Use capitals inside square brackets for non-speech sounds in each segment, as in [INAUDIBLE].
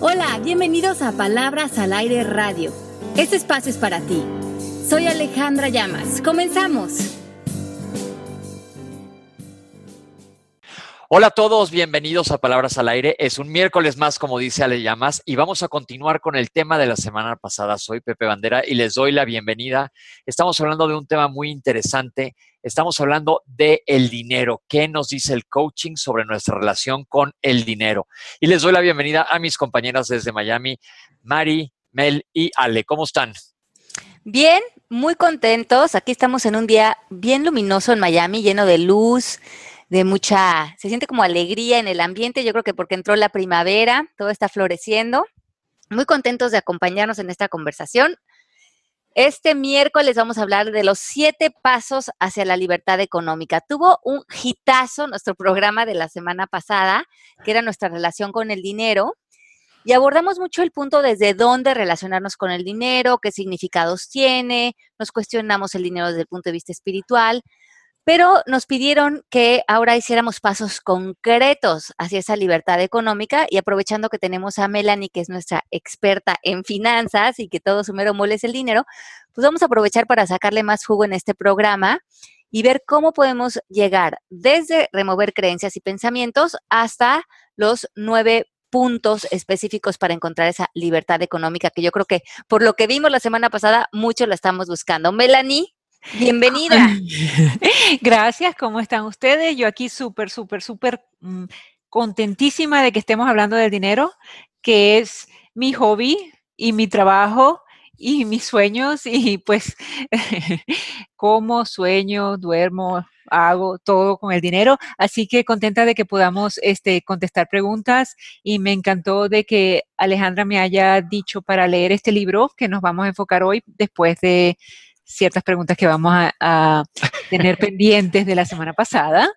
Hola, bienvenidos a Palabras al Aire Radio. Este espacio es para ti. Soy Alejandra Llamas. Comenzamos. Hola a todos, bienvenidos a Palabras al Aire. Es un miércoles más, como dice Ale Llamas, y vamos a continuar con el tema de la semana pasada. Soy Pepe Bandera y les doy la bienvenida. Estamos hablando de un tema muy interesante. Estamos hablando de el dinero. ¿Qué nos dice el coaching sobre nuestra relación con el dinero? Y les doy la bienvenida a mis compañeras desde Miami, Mari, Mel y Ale. ¿Cómo están? Bien, muy contentos. Aquí estamos en un día bien luminoso en Miami, lleno de luz de mucha, se siente como alegría en el ambiente, yo creo que porque entró la primavera, todo está floreciendo. Muy contentos de acompañarnos en esta conversación. Este miércoles vamos a hablar de los siete pasos hacia la libertad económica. Tuvo un hitazo nuestro programa de la semana pasada, que era nuestra relación con el dinero. Y abordamos mucho el punto desde dónde relacionarnos con el dinero, qué significados tiene, nos cuestionamos el dinero desde el punto de vista espiritual, pero nos pidieron que ahora hiciéramos pasos concretos hacia esa libertad económica y aprovechando que tenemos a Melanie, que es nuestra experta en finanzas y que todo su mero es el dinero, pues vamos a aprovechar para sacarle más jugo en este programa y ver cómo podemos llegar desde remover creencias y pensamientos hasta los nueve puntos específicos para encontrar esa libertad económica que yo creo que por lo que vimos la semana pasada, mucho la estamos buscando. Melanie. Bienvenida. [LAUGHS] Gracias, ¿cómo están ustedes? Yo aquí súper, súper, súper mm, contentísima de que estemos hablando del dinero, que es mi hobby y mi trabajo y mis sueños y pues [LAUGHS] como sueño, duermo, hago todo con el dinero. Así que contenta de que podamos este, contestar preguntas y me encantó de que Alejandra me haya dicho para leer este libro que nos vamos a enfocar hoy después de ciertas preguntas que vamos a, tener [LAUGHS] pendientes de la semana pasada.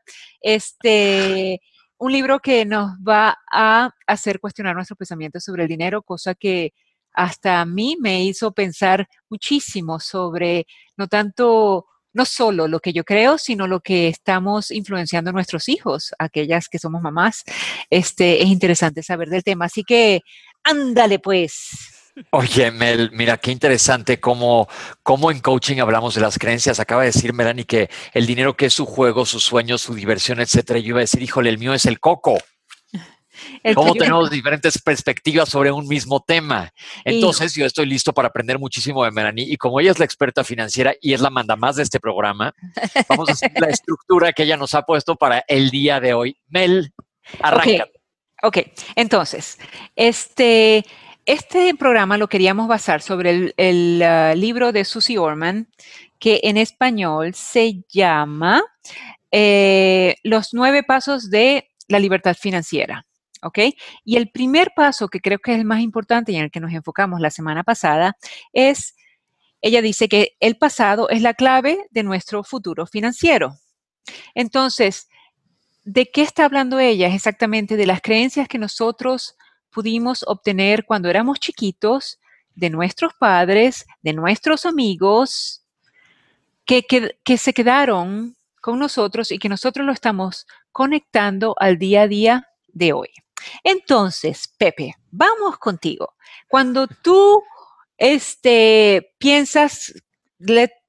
Este, un libro que nos va a hacer cuestionar nuestros pensamientos sobre el dinero, cosa que hasta a mí me hizo pensar muchísimo sobre no tanto, no solo lo que yo creo, sino lo que estamos influenciando a nuestros hijos, aquellas que somos mamás. Este, es interesante saber del tema. Así que, ándale pues. Oye, Mel, mira, qué interesante cómo, cómo en coaching hablamos de las creencias. Acaba de decir Melanie que el dinero que es su juego, su sueño, su diversión, etcétera. Yo iba a decir, híjole, el mío es el coco. [LAUGHS] cómo tenemos diferentes perspectivas sobre un mismo tema. Entonces, yo estoy listo para aprender muchísimo de Melanie y como ella es la experta financiera y es la manda más de este programa, vamos a hacer la [LAUGHS] estructura que ella nos ha puesto para el día de hoy. Mel, arranca. Ok, entonces, este, este programa lo queríamos basar sobre el, uh, libro de Susie Orman, que en español se llama eh, Los nueve pasos de la libertad financiera. ¿Ok? Y el primer paso, que creo que es el más importante y en el que nos enfocamos la semana pasada, es, ella dice que el pasado es la clave de nuestro futuro financiero. Entonces, ¿de qué está hablando ella? Exactamente de las creencias que nosotros pudimos obtener cuando éramos chiquitos de nuestros padres, de nuestros amigos, que, que, se quedaron con nosotros y que nosotros lo estamos conectando al día a día de hoy. Entonces, Pepe, vamos contigo. Cuando tú este, piensas,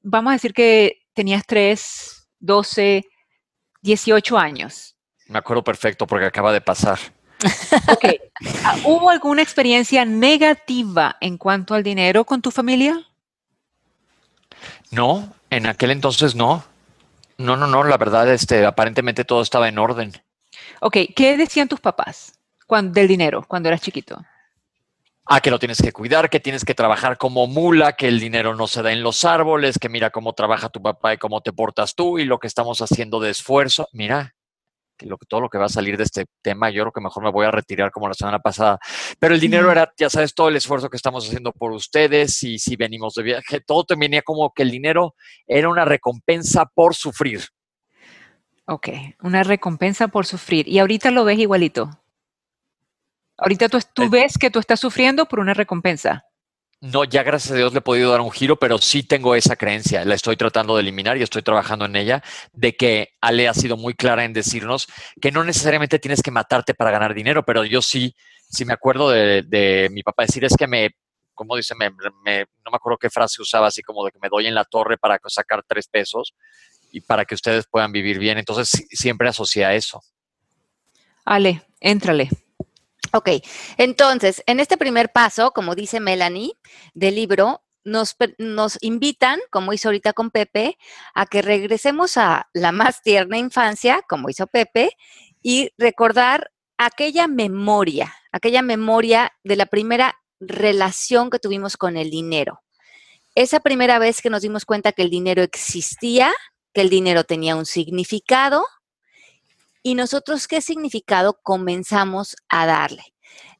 vamos a decir que tenías 3, 12, 18 años. Me acuerdo perfecto porque acaba de pasar. Ok. Ah, ¿Hubo alguna experiencia negativa en cuanto al dinero con tu familia? No, en aquel entonces no. No, no, no, la verdad, este, aparentemente todo estaba en orden. Ok, ¿qué decían tus papás cuando, del dinero cuando eras chiquito? Ah, que lo tienes que cuidar, que tienes que trabajar como mula, que el dinero no se da en los árboles, que mira cómo trabaja tu papá y cómo te portas tú y lo que estamos haciendo de esfuerzo. Mira, lo, todo lo que va a salir de este tema, yo creo que mejor me voy a retirar como la semana pasada. Pero el dinero era, ya sabes, todo el esfuerzo que estamos haciendo por ustedes y si venimos de viaje, todo te venía como que el dinero era una recompensa por sufrir. Ok, una recompensa por sufrir. Y ahorita lo ves igualito. Ahorita tú, tú ves que tú estás sufriendo por una recompensa. No, ya gracias a Dios le he podido dar un giro, pero sí tengo esa creencia, la estoy tratando de eliminar y estoy trabajando en ella, de que Ale ha sido muy clara en decirnos que no necesariamente tienes que matarte para ganar dinero, pero yo sí, sí me acuerdo de, mi papá decir, es que me, como dice, me, no me acuerdo qué frase usaba, así como de que me doy en la torre para sacar tres pesos y para que ustedes puedan vivir bien. Entonces siempre asocia eso. Ale, éntrale. Ok, entonces, en este primer paso, como dice Melanie del libro, nos, nos, invitan, como hizo ahorita con Pepe, a que regresemos a la más tierna infancia, como hizo Pepe, y recordar aquella memoria, aquella memoria de la primera relación que tuvimos con el dinero. Esa primera vez que nos dimos cuenta que el dinero existía, que el dinero tenía un significado y nosotros qué significado comenzamos a darle.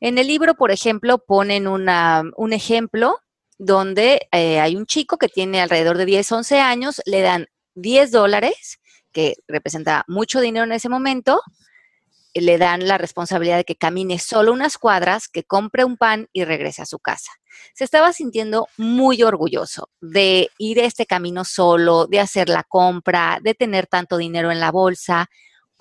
En el libro, por ejemplo, ponen un ejemplo donde eh, hay un chico que tiene alrededor de 10, 11 años, le dan 10 dólares, que representa mucho dinero en ese momento, le dan la responsabilidad de que camine solo unas cuadras, que compre un pan y regrese a su casa. Se estaba sintiendo muy orgulloso de ir este camino solo, de hacer la compra, de tener tanto dinero en la bolsa.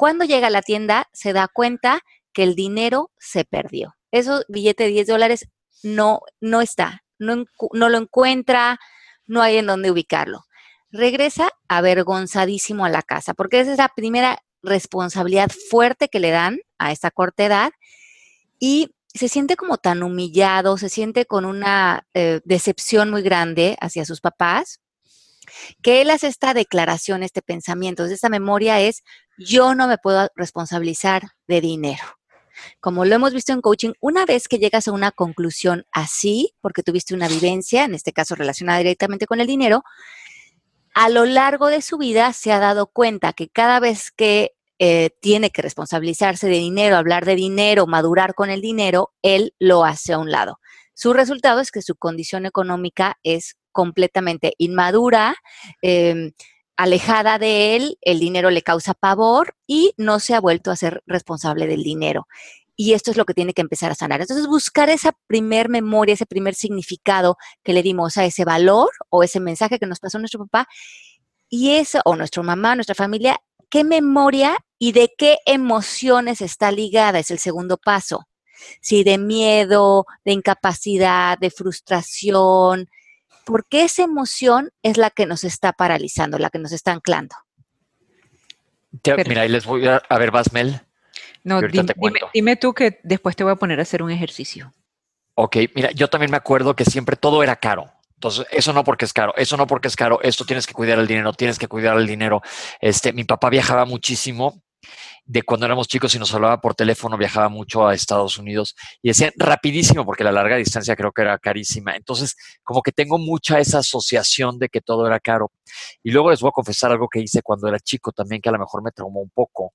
Cuando llega a la tienda, se da cuenta que el dinero se perdió. Eso billete de 10 dólares no, no está, no, no lo encuentra, no hay en dónde ubicarlo. Regresa avergonzadísimo a la casa, porque esa es la primera responsabilidad fuerte que le dan a esta corta edad y se siente como tan humillado, se siente con una eh, decepción muy grande hacia sus papás, que él hace esta declaración, este pensamiento, esta memoria es, yo no me puedo responsabilizar de dinero. Como lo hemos visto en coaching, una vez que llegas a una conclusión así, porque tuviste una vivencia, en este caso relacionada directamente con el dinero, a lo largo de su vida se ha dado cuenta que cada vez que eh, tiene que responsabilizarse de dinero, hablar de dinero, madurar con el dinero, él lo hace a un lado. Su resultado es que su condición económica es completamente inmadura, em, alejada de él, el dinero le causa pavor y no se ha vuelto a ser responsable del dinero. Y esto es lo que tiene que empezar a sanar. Entonces, buscar esa primer memoria, ese primer significado que le dimos a ese valor o ese mensaje que nos pasó nuestro papá y eso, o nuestra mamá, nuestra familia, qué memoria y de qué emociones está ligada, es el segundo paso. Si de miedo, de incapacidad, de frustración, porque esa emoción es la que nos está paralizando, la que nos está anclando. mira, ahí les voy a, a ver, Basmel. No, dime, tú que después te voy a poner a hacer un ejercicio. Ok, mira, yo también me acuerdo que siempre todo era caro. Entonces, eso no porque es caro, eso no porque es caro, esto tienes que cuidar el dinero, tienes que cuidar el dinero. Este, mi papá viajaba muchísimo de cuando éramos chicos y nos hablaba por teléfono, viajaba mucho a Estados Unidos y decía rapidísimo porque la larga distancia creo que era carísima. Entonces, como que tengo mucha esa asociación de que todo era caro. Y luego les voy a confesar algo que hice cuando era chico también que a lo mejor me traumó un poco.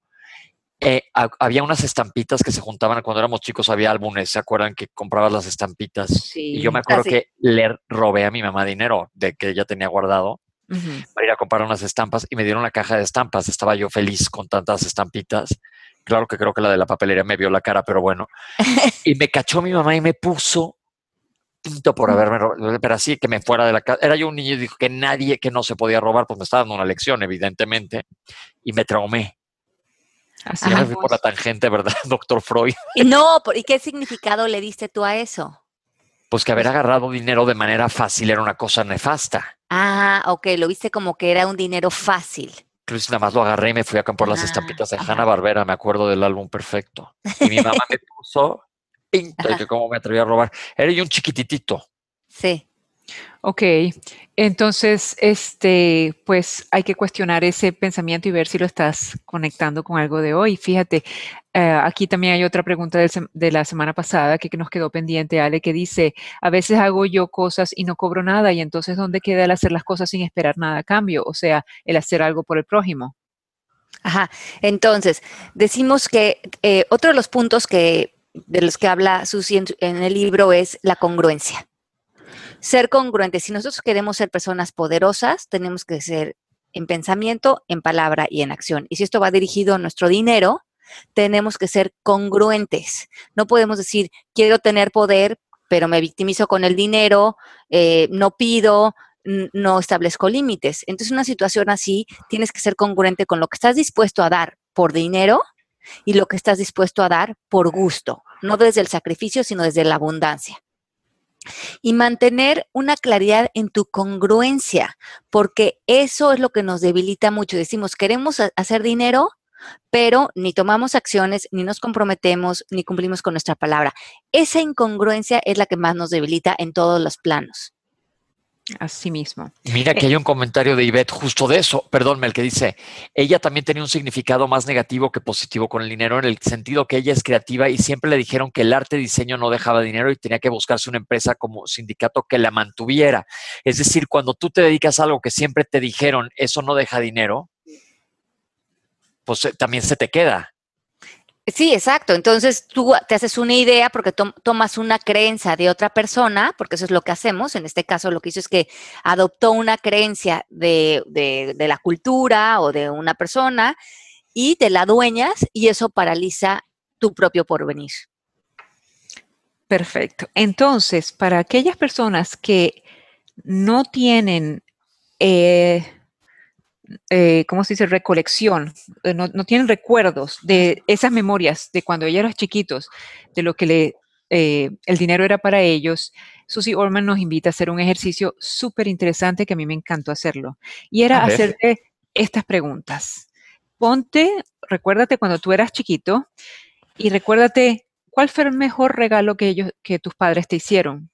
Eh, había unas estampitas que se juntaban cuando éramos chicos, había álbumes, ¿se acuerdan que comprabas las estampitas? y yo me acuerdo que le robé a mi mamá dinero de que ella tenía guardado para ir a comprar unas estampas y me dieron la caja de estampas. Estaba yo feliz con tantas estampitas. Claro que creo que la de la papelería me vio la cara, pero bueno. y me cachó mi mamá y me puso tinto por haberme robado, pero así que me fuera de la casa. Era yo un niño y dijo que nadie, que no se podía robar, pues me estaba dando una lección, evidentemente, y me traumé. Así me fui por la tangente, ¿verdad, [LAUGHS] doctor Freud? No, ¿y qué significado le diste tú a eso? Pues que haber agarrado dinero de manera fácil era una cosa nefasta. Ah, ok, lo viste como que era un dinero fácil. Entonces nada más lo agarré y me fui a comprar las ah, estampitas de Hanna Barbera, me acuerdo del álbum perfecto. Y mi mamá me [LAUGHS] puso pinto y que cómo me atreví a robar. Era yo un chiquititito. Sí. Ok, entonces, este, pues hay que cuestionar ese pensamiento y ver si lo estás conectando con algo de hoy. Fíjate, eh, aquí también hay otra pregunta de, la semana pasada que, nos quedó pendiente, Ale, que dice, a veces hago yo cosas y no cobro nada, y entonces, ¿dónde queda el hacer las cosas sin esperar nada a cambio? O sea, el hacer algo por el prójimo. Ajá, entonces, decimos que eh, otro de los puntos que, de los que habla Susi en el libro es la congruencia ser congruentes. Si nosotros queremos ser personas poderosas, tenemos que ser en pensamiento, en palabra y en acción. Y si esto va dirigido a nuestro dinero, tenemos que ser congruentes. No podemos decir, quiero tener poder pero me victimizo con el dinero, eh, no pido, no establezco límites. Entonces, una situación así, tienes que ser congruente con lo que estás dispuesto a dar por dinero y lo que estás dispuesto a dar por gusto, no desde el sacrificio, sino desde la abundancia. Y mantener una claridad en tu congruencia, porque eso es lo que nos debilita mucho. Decimos, queremos hacer dinero, pero ni tomamos acciones, ni nos comprometemos, ni cumplimos con nuestra palabra. Esa incongruencia es la que más nos debilita en todos los planos. Así mismo. Mira que eh, hay un comentario de Ivette justo de eso, perdón, el que dice, ella también tenía un significado más negativo que positivo con el dinero, en el sentido que ella es creativa y siempre le dijeron que el arte diseño no dejaba dinero y tenía que buscarse una empresa como sindicato que la mantuviera. Es decir, cuando tú te dedicas a algo que siempre te dijeron, eso no deja dinero, pues eh, también se te queda. Sí, exacto. Entonces tú te haces una idea porque tomas una creencia de otra persona, porque eso es lo que hacemos. En este caso lo que hizo es que adoptó una creencia de, de la cultura o de una persona y te la dueñas y eso paraliza tu propio porvenir. Perfecto. Entonces, para aquellas personas que no tienen eh, eh, ¿cómo se dice? Recolección, eh, no, tienen recuerdos de esas memorias de cuando ellos eran chiquitos, de lo que le, eh, el dinero era para ellos. Susie Orman nos invita a hacer un ejercicio súper interesante que a mí me encantó hacerlo. Y era hacerte estas preguntas. Ponte, recuérdate cuando tú eras chiquito y recuérdate cuál fue el mejor regalo que ellos, que tus padres te hicieron.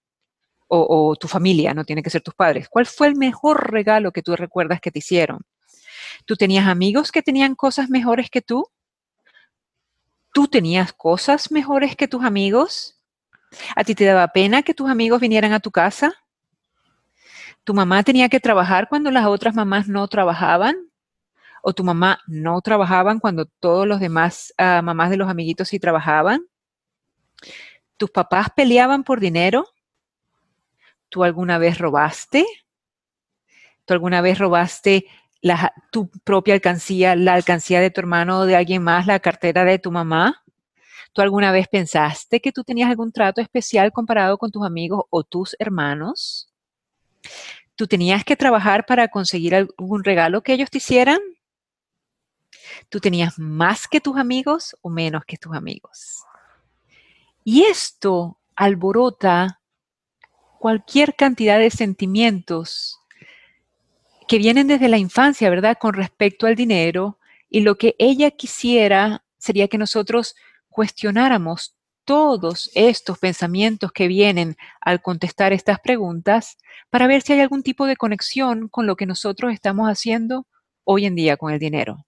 O, o, tu familia, no tiene que ser tus padres. ¿Cuál fue el mejor regalo que tú recuerdas que te hicieron? ¿Tú tenías amigos que tenían cosas mejores que tú? ¿Tú tenías cosas mejores que tus amigos? ¿A ti te daba pena que tus amigos vinieran a tu casa? ¿Tu mamá tenía que trabajar cuando las otras mamás no trabajaban? ¿O tu mamá no trabajaban cuando todos los demás ah, mamás de los amiguitos sí trabajaban? ¿Tus papás peleaban por dinero? ¿Tú alguna vez robaste? ¿Tú alguna vez robaste tu propia alcancía, la alcancía de tu hermano o de alguien más, la cartera de tu mamá? ¿Tú alguna vez pensaste que tú tenías algún trato especial comparado con tus amigos o tus hermanos? ¿Tú tenías que trabajar para conseguir algún regalo que ellos te hicieran? ¿Tú tenías más que tus amigos o menos que tus amigos? Y esto alborota cualquier cantidad de sentimientos que vienen desde la infancia, ¿verdad? Con respecto al dinero. Y lo que ella quisiera sería que nosotros cuestionáramos todos estos pensamientos que vienen al contestar estas preguntas para ver si hay algún tipo de conexión con lo que nosotros estamos haciendo hoy en día con el dinero.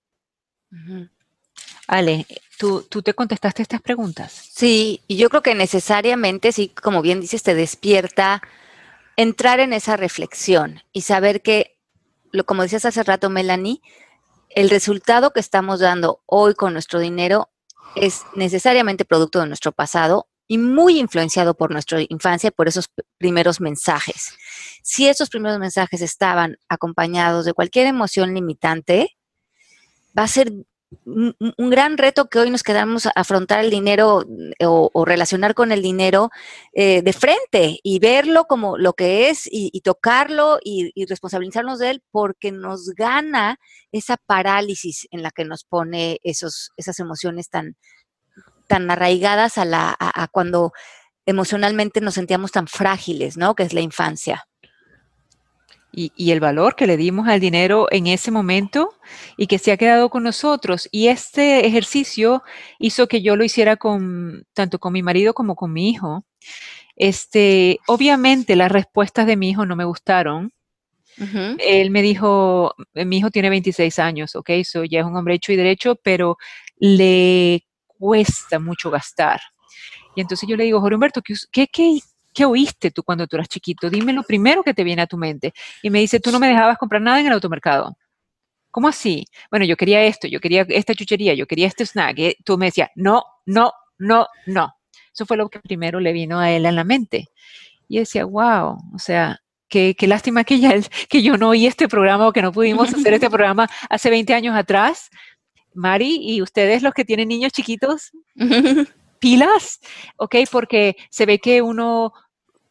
Ale, ¿tú, ¿tú, te contestaste estas preguntas? Sí, y yo creo que necesariamente, sí, como bien dices, te despierta entrar en esa reflexión y saber que como decías hace rato, Melanie, el resultado que estamos dando hoy con nuestro dinero es necesariamente producto de nuestro pasado y muy influenciado por nuestra infancia, por esos primeros mensajes. Si esos primeros mensajes estaban acompañados de cualquier emoción limitante, va a ser un, gran reto que hoy nos quedamos a afrontar el dinero o, relacionar con el dinero eh, de frente y verlo como lo que es y, tocarlo y, responsabilizarnos de él porque nos gana esa parálisis en la que nos pone esos, esas emociones tan, tan arraigadas a, la, a cuando emocionalmente nos sentíamos tan frágiles, ¿no? Que es la infancia y, el valor que le dimos al dinero en ese momento y que se ha quedado con nosotros. Y este ejercicio hizo que yo lo hiciera con tanto con mi marido como con mi hijo. Este, obviamente las respuestas de mi hijo no me gustaron. Él me dijo, mi hijo tiene 26 años, ok, so ya es un hombre hecho y derecho, pero le cuesta mucho gastar. Y entonces yo le digo, Jorge Humberto, ¿qué, qué, ¿qué oíste tú cuando tú eras chiquito? Dime lo primero que te viene a tu mente. Y me dice, tú no me dejabas comprar nada en el automercado. ¿Cómo así? Bueno, yo quería esto, yo quería esta chuchería, yo quería este snack. Y tú me decías, no, no, no, no. Eso fue lo que primero le vino a él a la mente. Y decía, wow, o sea, qué, qué lástima que, ya, que yo no oí este programa o que no pudimos hacer este [LAUGHS] programa hace 20 años atrás. Mari, y ustedes los que tienen niños chiquitos, [LAUGHS] pilas, ¿ok? Porque se ve que uno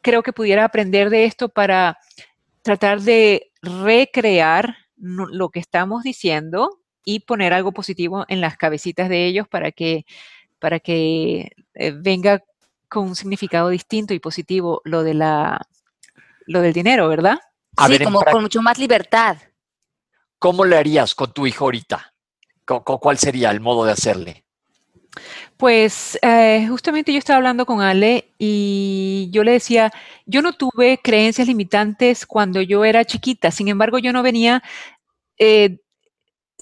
creo que pudiera aprender de esto para tratar de recrear lo que estamos diciendo y poner algo positivo en las cabecitas de ellos para que, para que eh, venga con un significado distinto y positivo lo, de la, lo del dinero, ¿verdad? sí, como con mucho más libertad. ¿Cómo le harías con tu hijo ahorita? ¿Cuál sería el modo de hacerle? Pues eh, justamente yo estaba hablando con Ale y yo le decía, yo no tuve creencias limitantes cuando yo era chiquita, sin embargo yo no venía eh,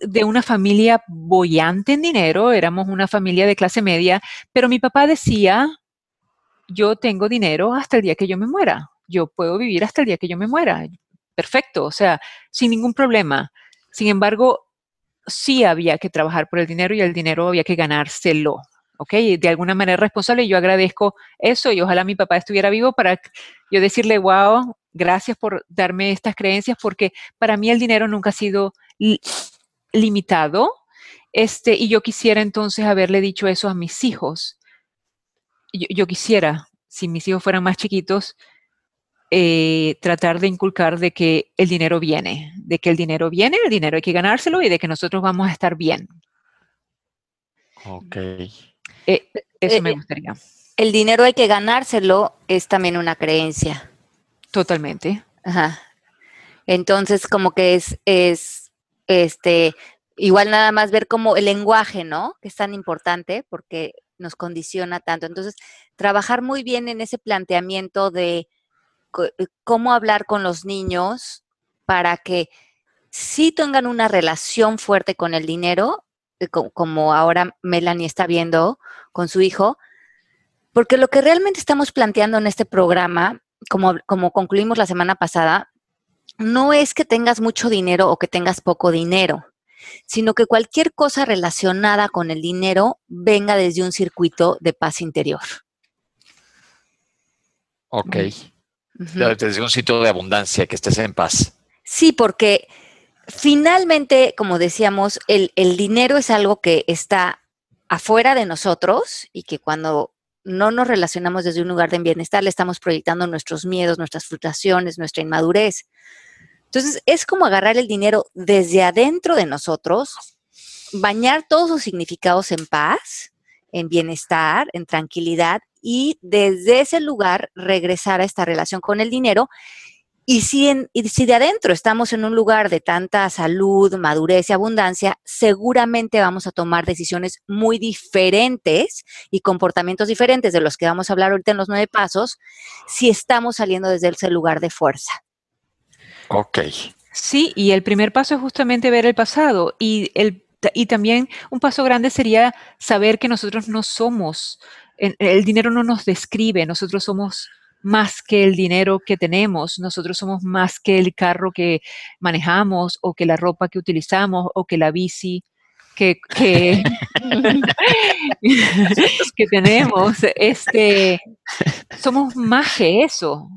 de una familia bollante en dinero, éramos una familia de clase media, pero mi papá decía, yo tengo dinero hasta el día que yo me muera, yo puedo vivir hasta el día que yo me muera, perfecto, o sea, sin ningún problema. Sin embargo, sí había que trabajar por el dinero y el dinero había que ganárselo. ¿ok? De alguna manera responsable. Yo agradezco eso y ojalá mi papá estuviera vivo para yo decirle, wow, gracias por darme estas creencias, porque para mí el dinero nunca ha sido limitado. Este, y yo quisiera entonces haberle dicho eso a mis hijos. Yo, quisiera, si mis hijos fueran más chiquitos, eh, tratar de inculcar de que el dinero viene, de que el dinero viene, el dinero hay que ganárselo y de que nosotros vamos a estar bien. Ok. Eh, eso me eh, gustaría. El dinero hay que ganárselo es también una creencia. Totalmente. Ajá. Entonces, como que es, es, este, igual nada más ver como el lenguaje, ¿no? Que es tan importante porque nos condiciona tanto. Entonces, trabajar muy bien en ese planteamiento de eh, cómo hablar con los niños para que sí tengan una relación fuerte con el dinero, como ahora Melanie está viendo con su hijo, porque lo que realmente estamos planteando en este programa, como, como concluimos la semana pasada, no es que tengas mucho dinero o que tengas poco dinero, sino que cualquier cosa relacionada con el dinero venga desde un circuito de paz interior. Ok. Desde un sitio de abundancia, que estés en paz. Sí, porque finalmente, como decíamos, el, el dinero es algo que está afuera de nosotros y que cuando no nos relacionamos desde un lugar de bienestar, le estamos proyectando nuestros miedos, nuestras frustraciones, nuestra inmadurez. Entonces, es como agarrar el dinero desde adentro de nosotros, bañar todos sus significados en paz, en bienestar, en tranquilidad y desde ese lugar regresar a esta relación con el dinero y si, si de adentro estamos en un lugar de tanta salud, madurez y abundancia, seguramente vamos a tomar decisiones muy diferentes y comportamientos diferentes de los que vamos a hablar ahorita en los nueve pasos, si estamos saliendo desde ese lugar de fuerza. Ok. Sí, y el primer paso es justamente ver el pasado y el y también un paso grande sería saber que nosotros no somos, el dinero no nos describe, nosotros somos más que el dinero que tenemos, nosotros somos más que el carro que manejamos o que la ropa que utilizamos o que la bici que, que, [LAUGHS] tenemos. Este, somos más que eso.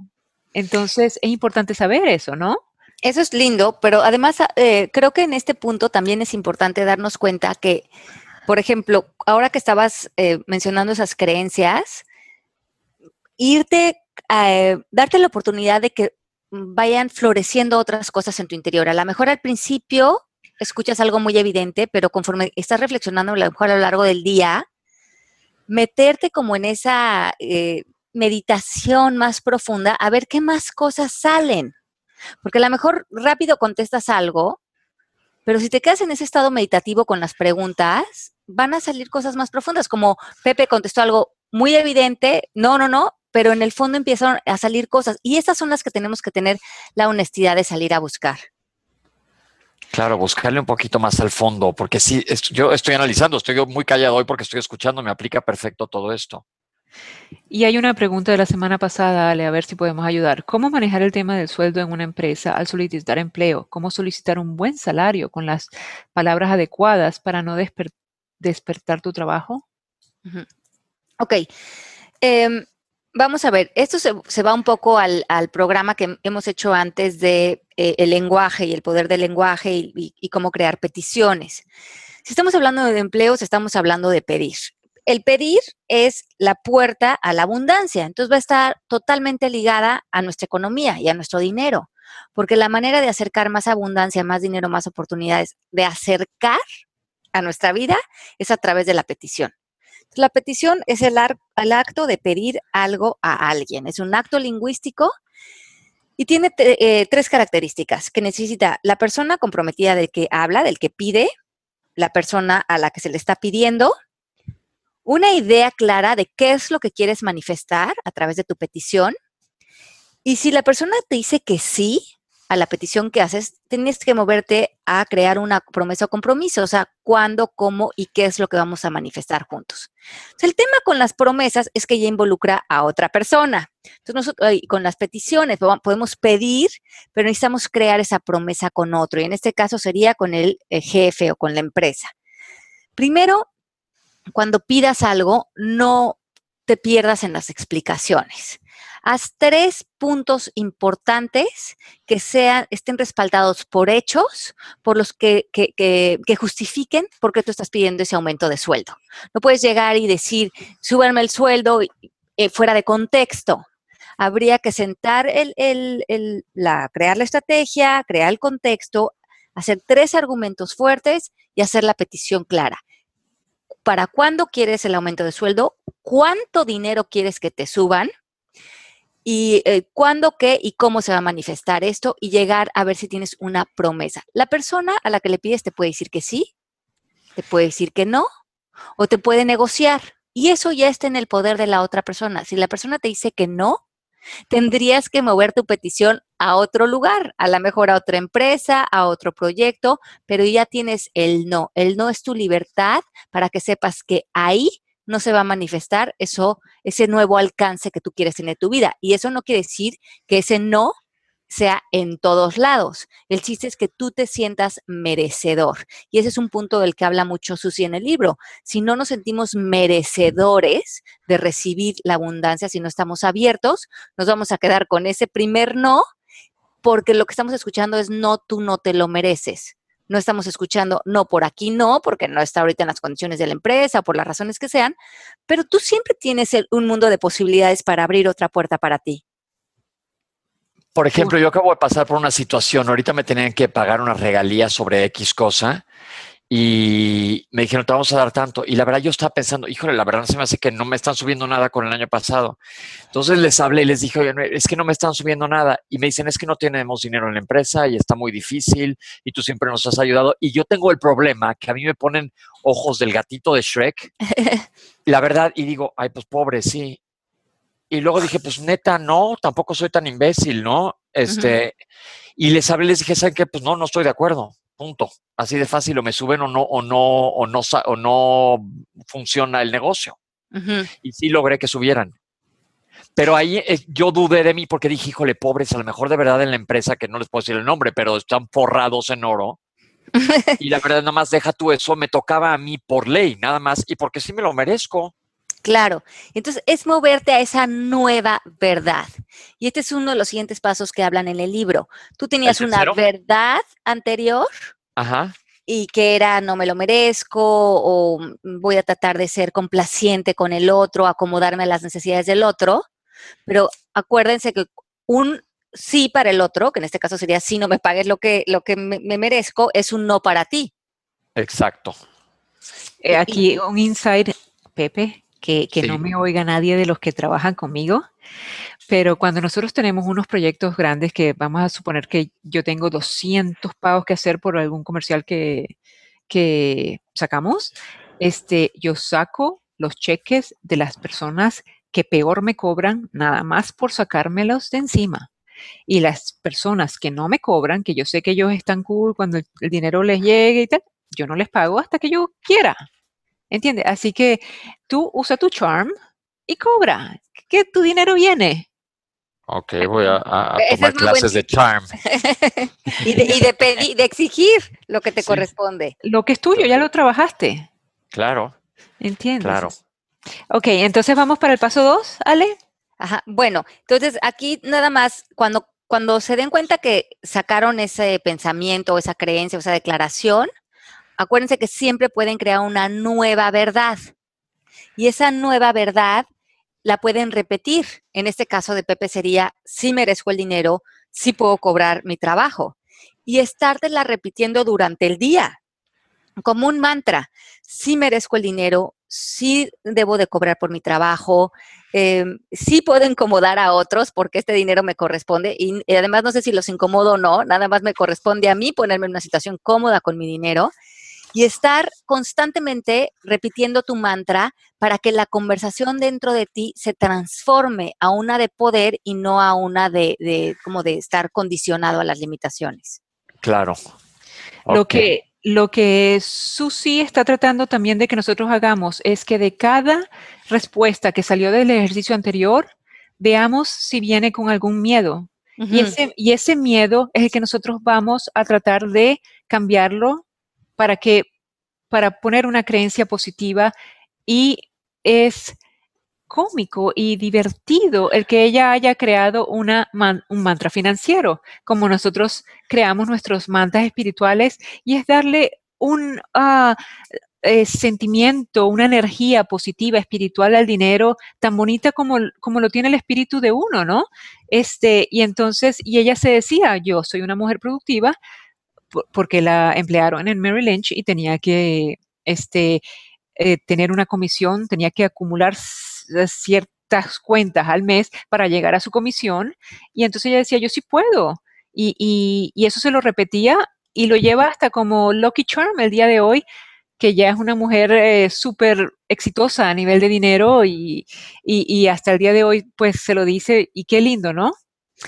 Entonces es importante saber eso, ¿no? Eso es lindo, pero además eh, creo que en este punto también es importante darnos cuenta que, por ejemplo, ahora que estabas eh, mencionando esas creencias, irte eh, darte la oportunidad de que vayan floreciendo otras cosas en tu interior. A lo mejor al principio escuchas algo muy evidente, pero conforme estás reflexionando a lo mejor a lo largo del día, meterte como en esa eh, meditación más profunda, a ver qué más cosas salen. Porque a lo mejor rápido contestas algo, pero si te quedas en ese estado meditativo con las preguntas, van a salir cosas más profundas, como Pepe contestó algo muy evidente, no, no, no, pero en el fondo empiezan a salir cosas y esas son las que tenemos que tener la honestidad de salir a buscar. Claro, buscarle un poquito más al fondo, porque sí, yo estoy analizando, estoy muy callado hoy porque estoy escuchando, me aplica perfecto todo esto. Y hay una pregunta de la semana pasada, Ale, a ver si podemos ayudar. ¿Cómo manejar el tema del sueldo en una empresa al solicitar empleo? ¿Cómo solicitar un buen salario con las palabras adecuadas para no despertar tu trabajo? Ok. Em, Vamos a ver, esto se, va un poco al, programa que hemos hecho antes de eh, el lenguaje y el poder del lenguaje y, cómo crear peticiones. Si estamos hablando de empleos, estamos hablando de pedir. El pedir es la puerta a la abundancia, entonces va a estar totalmente ligada a nuestra economía y a nuestro dinero, porque la manera de acercar más abundancia, más dinero, más oportunidades, de acercar a nuestra vida es a través de la petición. La petición es el, acto de pedir algo a alguien, es un acto lingüístico y tiene eh, tres características que necesita la persona comprometida del que habla, del que pide, la persona a la que se le está pidiendo, una idea clara de qué es lo que quieres manifestar a través de tu petición. Y si la persona te dice que sí, a la petición que haces, tienes que moverte a crear una promesa o compromiso, o sea, cuándo, cómo y qué es lo que vamos a manifestar juntos. el tema con las promesas es que ya involucra a otra persona. Entonces, nosotros, con las peticiones podemos pedir, pero necesitamos crear esa promesa con otro, y en este caso sería con el jefe o con la empresa. Primero, cuando pidas algo, no te pierdas en las explicaciones. Haz tres puntos importantes que sean, estén respaldados por hechos, por los que, que, justifiquen por qué tú estás pidiendo ese aumento de sueldo. No puedes llegar y decir, súbanme el sueldo eh, fuera de contexto. Habría que sentar el, el, la, crear la estrategia, crear el contexto, hacer tres argumentos fuertes y hacer la petición clara. ¿Para cuándo quieres el aumento de sueldo? ¿Cuánto dinero quieres que te suban? y eh, cuándo, qué y cómo se va a manifestar esto y llegar a ver si tienes una promesa. La persona a la que le pides te puede decir que sí, te puede decir que no o te puede negociar. Y eso ya está en el poder de la otra persona. Si la persona te dice que no, tendrías que mover tu petición a otro lugar, a lo mejor a otra empresa, a otro proyecto, pero ya tienes el no. El no es tu libertad para que sepas que ahí no se va a manifestar eso, ese nuevo alcance que tú quieres tener en tu vida. Y eso no quiere decir que ese no sea en todos lados. El chiste es que tú te sientas merecedor. Y ese es un punto del que habla mucho Susi en el libro. Si no nos sentimos merecedores de recibir la abundancia, si no estamos abiertos, nos vamos a quedar con ese primer no, porque lo que estamos escuchando es no, tú no te lo mereces no estamos escuchando, no, por aquí no, porque no está ahorita en las condiciones de la empresa, por las razones que sean, pero tú siempre tienes un mundo de posibilidades para abrir otra puerta para ti. Por ejemplo, yo acabo de pasar por una situación, ahorita me tenían que pagar una regalía sobre X cosa y me dijeron, te vamos a dar tanto. Y la verdad yo estaba pensando, híjole, la verdad se me hace que no me están subiendo nada con el año pasado. Entonces les hablé y les dije, oye, es que no me están subiendo nada. Y me dicen, es que no tenemos dinero en la empresa y está muy difícil y tú siempre nos has ayudado. Y yo tengo el problema que a mí me ponen ojos del gatito de Shrek. [LAUGHS] la verdad, y digo, ay, pues pobre, sí. Y luego dije, pues neta, no, tampoco soy tan imbécil, ¿no? Este, y les hablé, les dije, ¿saben qué? Pues no, no estoy de acuerdo. Punto. Así de fácil, o me suben o no, o no, o no, o no funciona el negocio. Y sí logré que subieran. Pero ahí eh, yo dudé de mí porque dije, híjole, pobres, a lo mejor de verdad en la empresa, que no les puedo decir el nombre, pero están forrados en oro. [LAUGHS] y la verdad, nada más deja tú eso, me tocaba a mí por ley, nada más, y porque sí me lo merezco. Claro. Entonces, es moverte a esa nueva verdad. Y este es uno de los siguientes pasos que hablan en el libro. Tú tenías una verdad anterior. Ajá. Y que era no me lo merezco o voy a tratar de ser complaciente con el otro, acomodarme a las necesidades del otro. Pero acuérdense que un sí para el otro, que en este caso sería si no me pagues lo que, lo que me, merezco, es un no para ti. Exacto. Eh, aquí un insight, Pepe, que, no me oiga nadie de los que trabajan conmigo, pero cuando nosotros tenemos unos proyectos grandes que vamos a suponer que yo tengo 200 pagos que hacer por algún comercial que, que sacamos, este, yo saco los cheques de las personas que peor me cobran nada más por sacármelos de encima. Y las personas que no me cobran, que yo sé que ellos están cool cuando el, el dinero les llegue y tal, yo no les pago hasta que yo quiera. ¿Entiendes? Así que tú usa tu charm y cobra, que tu dinero viene. Ok, voy a, tomar clases de charm. [LAUGHS] y, de, pedir, de exigir lo que te corresponde. Lo que es tuyo, ya lo trabajaste. Claro. ¿Entiendes? Claro. Ok, entonces vamos para el paso dos, Ale. Ajá, bueno, entonces aquí nada más, cuando, cuando se den cuenta que sacaron ese pensamiento, esa creencia, esa declaración, acuérdense que siempre pueden crear una nueva verdad. y esa nueva verdad la pueden repetir. En este caso de Pepe sería, sí merezco el dinero, sí puedo cobrar mi trabajo. Y estártela repitiendo durante el día, como un mantra, sí merezco el dinero, sí debo de cobrar por mi trabajo, em, sí puedo incomodar a otros porque este dinero me corresponde y, y, además no sé si los incomodo o no, nada más me corresponde a mí ponerme en una situación cómoda con mi dinero y estar constantemente repitiendo tu mantra para que la conversación dentro de ti se transforme a una de poder y no a una de, como de estar condicionado a las limitaciones. Claro. Lo que lo que Susi está tratando también de que nosotros hagamos es que de cada respuesta que salió del ejercicio anterior, veamos si viene con algún miedo. y, ese, y ese miedo es el que nosotros vamos a tratar de cambiarlo para que, para poner una creencia positiva y es cómico y divertido el que ella haya creado una un mantra financiero, como nosotros creamos nuestros mantras espirituales, y es darle un uh, sentimiento, una energía positiva, espiritual al dinero, tan bonita como, como lo tiene el espíritu de uno, ¿no? Este, y entonces, y ella se decía, yo soy una mujer productiva, porque la emplearon en Mary Lynch y tenía que este, eh, tener una comisión, tenía que acumular ciertas cuentas al mes para llegar a su comisión. Y entonces ella decía, yo sí puedo. Y, y, eso se lo repetía y lo lleva hasta como Lucky Charm el día de hoy, que ya es una mujer eh, súper exitosa a nivel de dinero y, y, hasta el día de hoy pues se lo dice y qué lindo, ¿no?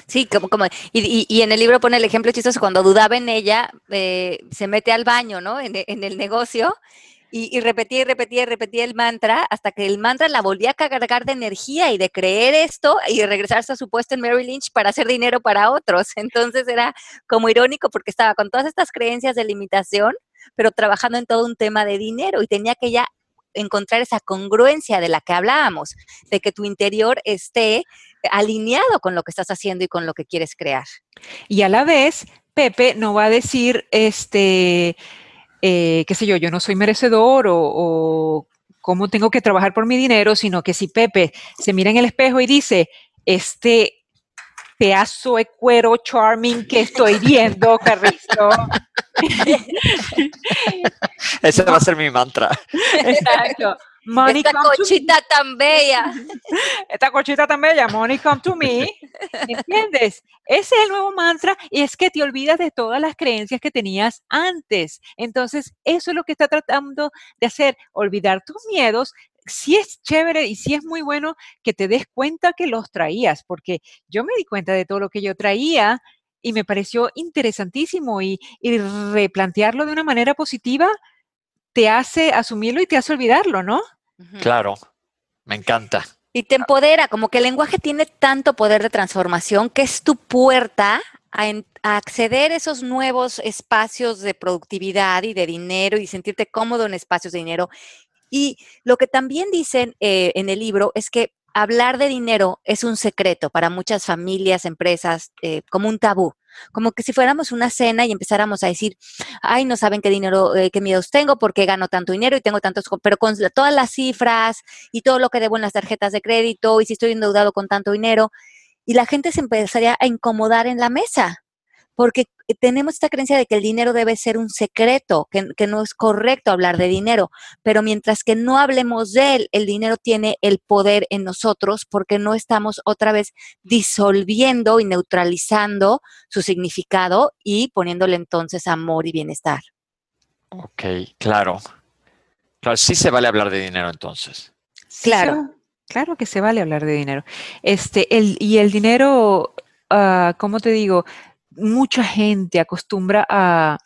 Sí, como, como y, y, en el libro pone el ejemplo chistoso, cuando dudaba en ella, eh, se mete al baño, ¿no? En, en el negocio y, repetía y repetía y repetía el mantra hasta que el mantra la volvía a cargar de energía y de creer esto y regresarse a su puesto en Mary Lynch para hacer dinero para otros. [LAUGHS] Entonces era como irónico porque estaba con todas estas creencias de limitación, pero trabajando en todo un tema de dinero y tenía que ya encontrar esa congruencia de la que hablábamos, de que tu interior esté alineado con lo que estás haciendo y con lo que quieres crear. Y a la vez, Pepe no va a decir, este, eh, qué sé yo, yo no soy merecedor o, cómo tengo que trabajar por mi dinero, sino que si Pepe se mira en el espejo y dice, este pedazo de cuero charming que estoy viendo, Carrizo. [LAUGHS] Ese va a ser mi mantra. Exacto. Esta cochita tan bella. [LAUGHS] Esta cochita tan bella, money come to me. [LAUGHS] ¿Entiendes? Ese es el nuevo mantra y es que te olvidas de todas las creencias que tenías antes. Entonces, eso es lo que está tratando de hacer, olvidar tus miedos. Si es chévere y si es muy bueno que te des cuenta que los traías, porque yo me di cuenta de todo lo que yo traía y me pareció interesantísimo y, y replantearlo de una manera positiva te hace asumirlo y te hace olvidarlo, ¿no? Claro, me encanta. Y te empodera, como que el lenguaje tiene tanto poder de transformación que es tu puerta a, acceder a esos nuevos espacios de productividad y de dinero y sentirte cómodo en espacios de dinero. Y lo que también dicen eh, en el libro es que hablar de dinero es un secreto para muchas familias, empresas, eh, como un tabú como que si fuéramos una cena y empezáramos a decir, ay, no saben qué dinero, eh, qué miedos tengo, porque gano tanto dinero y tengo tantos, pero con todas las cifras y todo lo que debo en las tarjetas de crédito y si estoy endeudado con tanto dinero, y la gente se empezaría a incomodar en la mesa porque tenemos esta creencia de que el dinero debe ser un secreto, que, no es correcto hablar de dinero, pero mientras que no hablemos de él, el dinero tiene el poder en nosotros porque no estamos otra vez disolviendo y neutralizando su significado y poniéndole entonces amor y bienestar. Ok, claro. Claro, sí se vale hablar de dinero entonces. claro. claro que se vale hablar de dinero. Este, el, y el dinero, uh, ¿cómo te digo? Mucha gente acostumbra a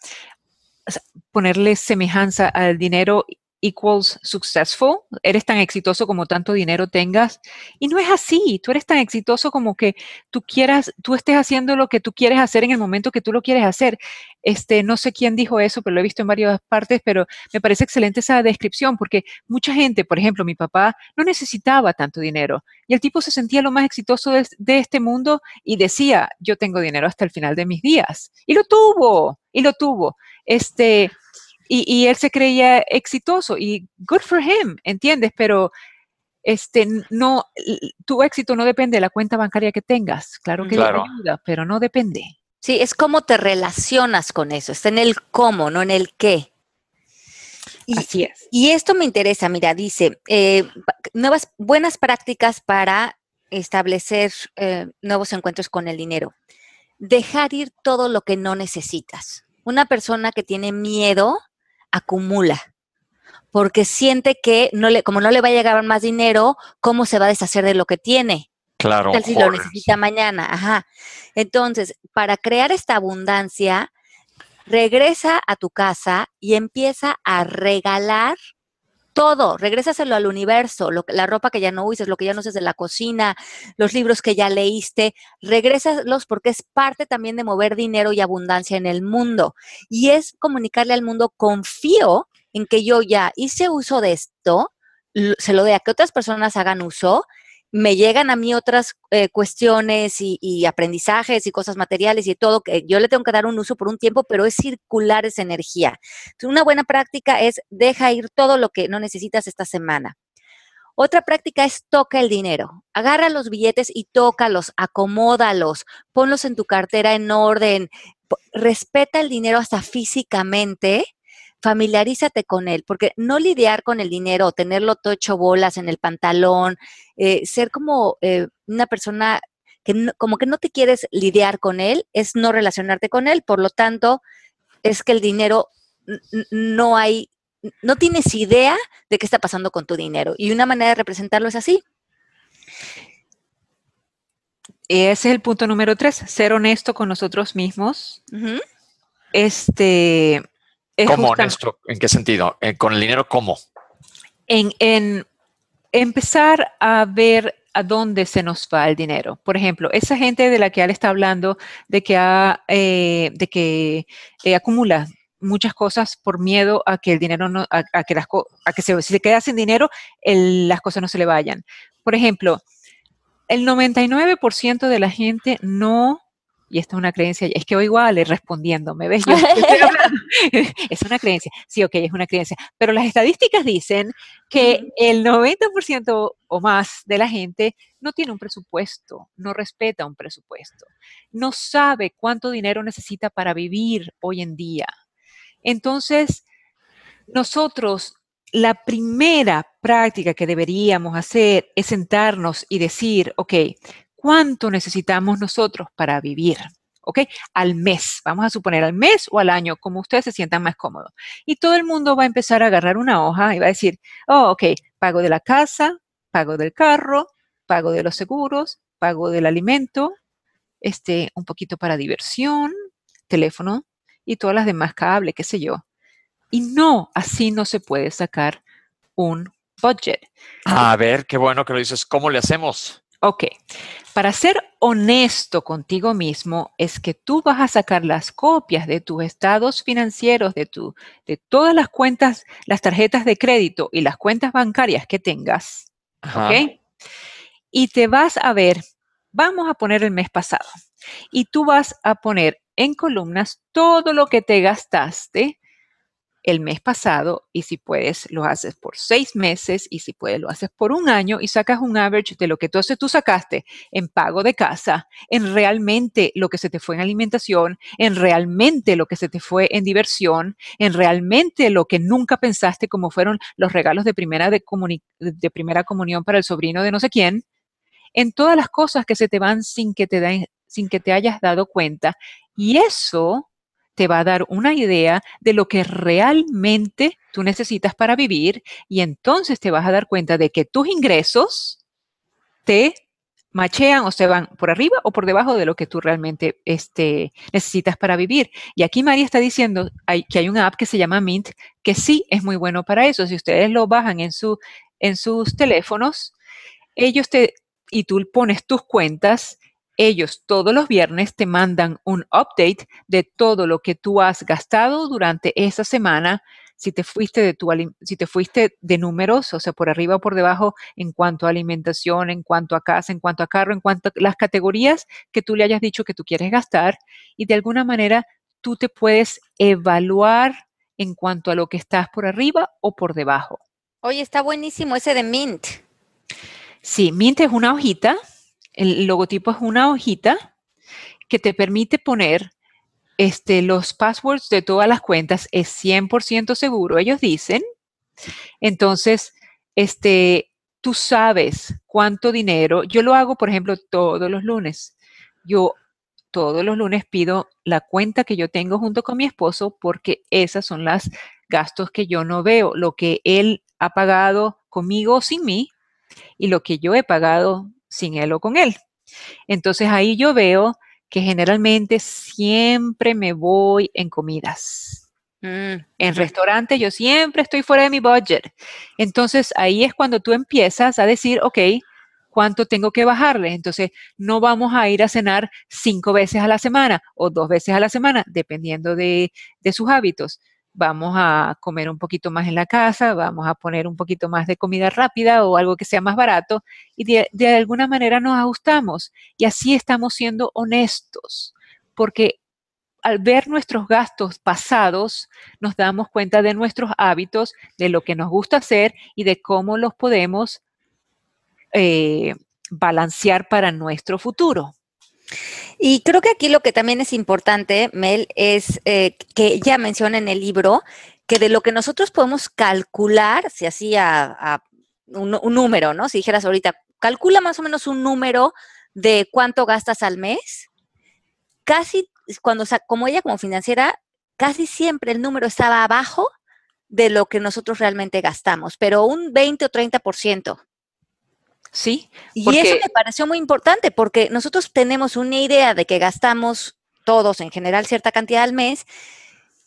ponerle semejanza al dinero equals successful, eres tan exitoso como tanto dinero tengas. Y no es así, tú eres tan exitoso como que tú quieras, tú estés haciendo lo que tú quieres hacer en el momento que tú lo quieres hacer. Este, no sé quién dijo eso, pero lo he visto en varias partes, pero me parece excelente esa descripción porque mucha gente, por ejemplo, mi papá no necesitaba tanto dinero y el tipo se sentía lo más exitoso de, de este mundo y decía, yo tengo dinero hasta el final de mis días. Y lo tuvo, y lo tuvo. Este, y, él se creía exitoso y good for him, ¿entiendes? Pero este, no, tu éxito no depende de la cuenta bancaria que tengas. Claro que ayuda, pero no depende. Sí, es cómo te relacionas con eso. Está en el cómo, no en el qué. Y, Así es. Y esto me interesa, mira, dice, eh, nuevas, buenas prácticas para establecer eh, nuevos encuentros con el dinero. Dejar ir todo lo que no necesitas. Una persona que tiene miedo acumula porque siente que no le, como no le va a llegar más dinero, ¿cómo se va a deshacer de lo que tiene? Claro. si lo necesita mañana, ajá. Entonces, para crear esta abundancia, regresa a tu casa y empieza a regalar todo, regrésaselo al universo, la ropa que ya no uses, lo que ya no uses de la cocina, los libros que ya leíste, regrésalos porque es parte también de mover dinero y abundancia en el mundo. Y es comunicarle al mundo, confío en que yo ya hice uso de esto, se lo dé a que otras personas hagan uso, me llegan a mí otras eh, cuestiones y, aprendizajes y cosas materiales y todo, que yo le tengo que dar un uso por un tiempo, pero es circular esa energía. una buena práctica es deja ir todo lo que no necesitas esta semana. Otra práctica es toca el dinero. Agarra los billetes y tócalos, acomódalos, ponlos en tu cartera en orden, respeta el dinero hasta físicamente familiarízate con él, porque no lidiar con el dinero, tenerlo todo hecho bolas en el pantalón, eh, ser como eh, una persona que como que no te quieres lidiar con él, es no relacionarte con él, por lo tanto, es que el dinero no hay, no tienes idea de qué está pasando con tu dinero. Y una manera de representarlo es así. Ese es el punto número tres, ser honesto con nosotros mismos. Este, ¿Cómo honesto? ¿En qué sentido? ¿Con el dinero cómo? En, empezar a ver a dónde se nos va el dinero. Por ejemplo, esa gente de la que él está hablando, de que, eh, de que eh, acumula muchas cosas por miedo a que el dinero no, a, que las a que se, si se queda sin dinero, las cosas no se le vayan. Por ejemplo, el 99% de la gente no y esta es una creencia, es que oigo a respondiendo, ¿me ves? [LAUGHS] [LAUGHS] es una creencia, sí, ok, es una creencia, pero las estadísticas dicen que el 90% o más de la gente no tiene un presupuesto, no respeta un presupuesto, no sabe cuánto dinero necesita para vivir hoy en día. Entonces, nosotros la primera práctica que deberíamos hacer es sentarnos y decir, ok, cuánto necesitamos nosotros para vivir. ¿ok? Al mes, vamos a suponer al mes o al año, como ustedes se sientan más cómodos. Y todo el mundo va a empezar a agarrar una hoja y va a decir, oh, ok, pago de la casa, pago del carro, pago de los seguros, pago del alimento, este, un poquito para diversión, teléfono y todas las demás cables, qué sé yo. Y no, así no se puede sacar un budget. A ver, qué bueno que lo dices. ¿Cómo le hacemos? Ok, para ser honesto contigo mismo es que tú vas a sacar las copias de tus estados financieros, de, tu, de todas las cuentas, las tarjetas de crédito y las cuentas bancarias que tengas. ¿Ok? Y te vas a ver, vamos a poner el mes pasado, y tú vas a poner en columnas todo lo que te gastaste el mes pasado y si puedes lo haces por seis meses y si puedes lo haces por un año y sacas un average de lo que entonces tú sacaste en pago de casa, en realmente lo que se te fue en alimentación, en realmente lo que se te fue en diversión, en realmente lo que nunca pensaste como fueron los regalos de primera, de, de primera comunión para el sobrino de no sé quién, en todas las cosas que se te van sin que te, den, sin que te hayas dado cuenta. Y eso te va a dar una idea de lo que realmente tú necesitas para vivir y entonces te vas a dar cuenta de que tus ingresos te machean o se van por arriba o por debajo de lo que tú realmente este, necesitas para vivir. Y aquí María está diciendo que hay una app que se llama Mint, que sí es muy bueno para eso. Si ustedes lo bajan en, su, en sus teléfonos, ellos te, y tú pones tus cuentas, ellos todos los viernes te mandan un update de todo lo que tú has gastado durante esa semana, si te fuiste de tu si te fuiste de números, o sea, por arriba o por debajo en cuanto a alimentación, en cuanto a casa, en cuanto a carro, en cuanto a las categorías que tú le hayas dicho que tú quieres gastar y de alguna manera tú te puedes evaluar en cuanto a lo que estás por arriba o por debajo. Oye, está buenísimo ese de Mint. Sí, Mint es una hojita, el logotipo es una hojita que te permite poner este, los passwords de todas las cuentas, es 100% seguro, ellos dicen. Entonces, este, tú sabes cuánto dinero, yo lo hago, por ejemplo, todos los lunes. Yo todos los lunes pido la cuenta que yo tengo junto con mi esposo porque esas son las gastos que yo no veo, lo que él ha pagado conmigo o sin mí y lo que yo he pagado sin él o con él. Entonces ahí yo veo que generalmente siempre me voy en comidas. Mm, en restaurantes yo siempre estoy fuera de mi budget. Entonces ahí es cuando tú empiezas a decir, ok, ¿cuánto tengo que bajarle? Entonces no vamos a ir a cenar cinco veces a la semana o dos veces a la semana, dependiendo de, de sus hábitos vamos a comer un poquito más en la casa, vamos a poner un poquito más de comida rápida o algo que sea más barato y de, alguna manera nos ajustamos y así estamos siendo honestos, porque al ver nuestros gastos pasados, nos damos cuenta de nuestros hábitos, de lo que nos gusta hacer y de cómo los podemos eh, balancear para nuestro futuro. Y creo que aquí lo que también es importante, Mel, es eh, que ya menciona en el libro que de lo que nosotros podemos calcular, si hacía un, un, número, ¿no? Si dijeras ahorita, calcula más o menos un número de cuánto gastas al mes, casi cuando, como ella como financiera, casi siempre el número estaba abajo de lo que nosotros realmente gastamos, pero un 20 o 30%. Sí. Y eso me pareció muy importante porque nosotros tenemos una idea de que gastamos todos en general cierta cantidad al mes,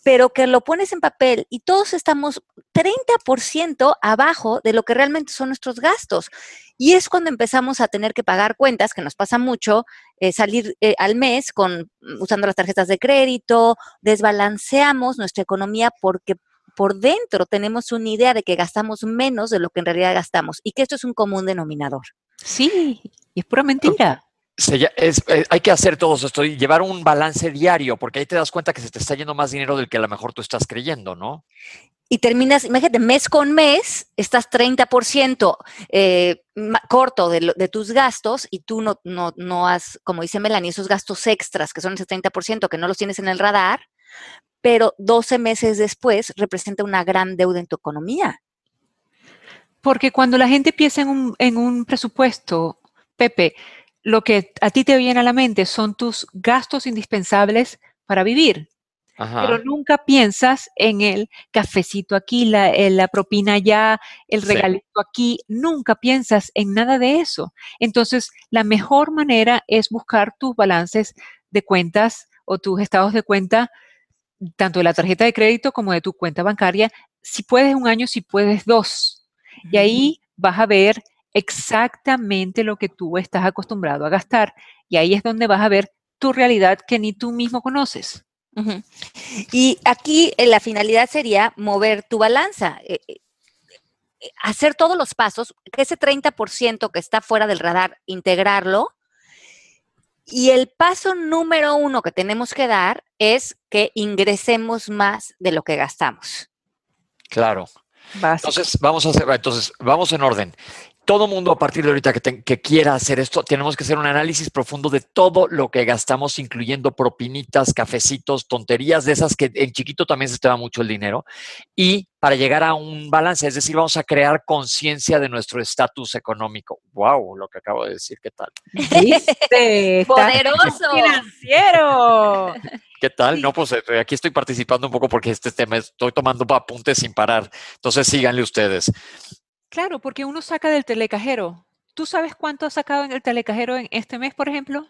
pero que lo pones en papel y todos estamos 30% abajo de lo que realmente son nuestros gastos. Y es cuando empezamos a tener que pagar cuentas, que nos pasa mucho, eh, salir eh, al mes con usando las tarjetas de crédito, desbalanceamos nuestra economía porque por dentro tenemos una idea de que gastamos menos de lo que en realidad gastamos y que esto es un común denominador. Sí, y es pura mentira. Eh, hay que hacer todo esto y llevar un balance diario, porque ahí te das cuenta que se te está yendo más dinero del que a lo mejor tú estás creyendo, ¿no? Y terminas, imagínate, mes con mes, estás 30% eh, corto de, de, tus gastos y tú no, no, no has, como dice Melanie, esos gastos extras, que son ese 30% que no los tienes en el radar, pero 12 meses después representa una gran deuda en tu economía. Porque cuando la gente piensa en un, presupuesto, Pepe, lo que a ti te viene a la mente son tus gastos indispensables para vivir. Pero nunca piensas en el cafecito aquí, la, la propina allá, el regalito aquí, nunca piensas en nada de eso. Entonces, la mejor manera es buscar tus balances de cuentas o tus estados de cuenta tanto de la tarjeta de crédito como de tu cuenta bancaria, si puedes un año, si puedes dos. Y ahí vas a ver exactamente lo que tú estás acostumbrado a gastar. Y ahí es donde vas a ver tu realidad que ni tú mismo conoces. Y aquí eh, la finalidad sería mover tu balanza, eh, eh, hacer todos los pasos, ese 30% que está fuera del radar, integrarlo y el paso número uno que tenemos que dar es que ingresemos más de lo que gastamos. Claro. Entonces, vamos a hacer, entonces, vamos en orden todo mundo a partir de ahorita que, quiera hacer esto, tenemos que hacer un análisis profundo de todo lo que gastamos, incluyendo propinitas, cafecitos, tonterías de esas que en chiquito también se te va mucho el dinero, y para llegar a un balance, es decir, vamos a crear conciencia de nuestro estatus económico. ¡Wow! Lo que acabo de decir, ¿qué tal? [LAUGHS] ¡Poderoso! ¡Financiero! ¿Qué tal? No, pues eh, aquí estoy participando un poco porque este tema estoy tomando apuntes sin parar. Entonces síganle ustedes. Claro, porque uno saca del telecajero. ¿Tú sabes cuánto has sacado en el telecajero en este mes, por ejemplo?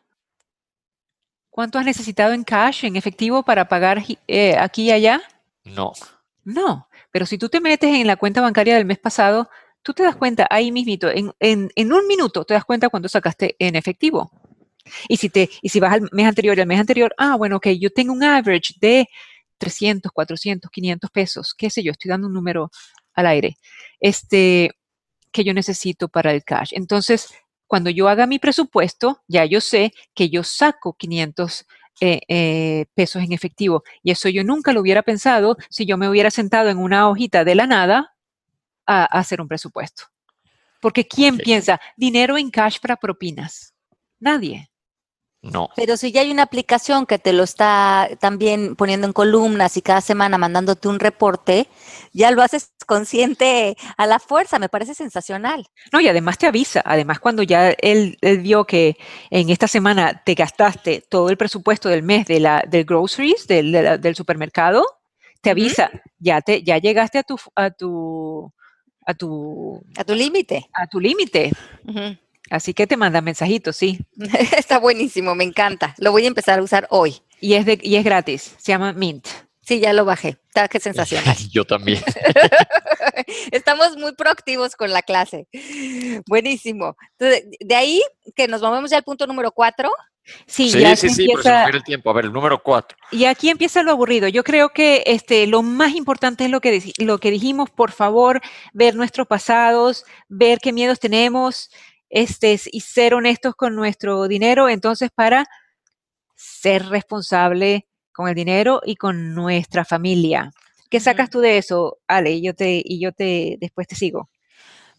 ¿Cuánto has necesitado en cash, en efectivo, para pagar eh, aquí y allá? No. No, pero si tú te metes en la cuenta bancaria del mes pasado, tú te das cuenta ahí mismito, en, en, un minuto te das cuenta cuánto sacaste en efectivo. Y si, te, y si vas al mes anterior y al mes anterior, ah, bueno, ok, yo tengo un average de 300, 400, 500 pesos, qué sé yo, estoy dando un número al aire, este, que yo necesito para el cash. Entonces, cuando yo haga mi presupuesto, ya yo sé que yo saco 500 eh, eh, pesos en efectivo. Y eso yo nunca lo hubiera pensado si yo me hubiera sentado en una hojita de la nada a, hacer un presupuesto. Porque ¿quién Sí. piensa dinero en cash para propinas? Nadie. No. Pero si ya hay una aplicación que te lo está también poniendo en columnas y cada semana mandándote un reporte, ya lo haces [LAUGHS] consciente a la fuerza, me parece sensacional. No, y además te avisa. Además, cuando ya él, él vio que en esta semana te gastaste todo el presupuesto del mes de la, del groceries, del, de la- del supermercado, te avisa, ya te, ya llegaste a tu, a tu, a tu, A tu límite. a tu límite. Ujú. Así que te manda mensajitos, sí. [LAUGHS] Está buenísimo, me encanta. Lo voy a empezar a usar hoy. Y es de, y es gratis. Se llama Mint. Sí, ya lo bajé. Está qué sensacional. [LAUGHS] Yo también. [LAUGHS] Estamos muy proactivos con la clase. Buenísimo. Entonces, de ahí que nos movemos ya al punto número cuatro. Sí, Sí, ya sí, se sí, por empieza- resumir el tiempo. A ver, el número cuatro. Y aquí empieza lo aburrido. Yo creo que este, lo más importante es lo que, lo que dijimos, por favor, ver nuestros pasados, ver qué miedos tenemos este, y ser honestos con nuestro dinero. Entonces, para ser responsable con el dinero y con nuestra familia. ¿Qué sacas tú de eso, Ale? Y yo te, y yo te después te sigo.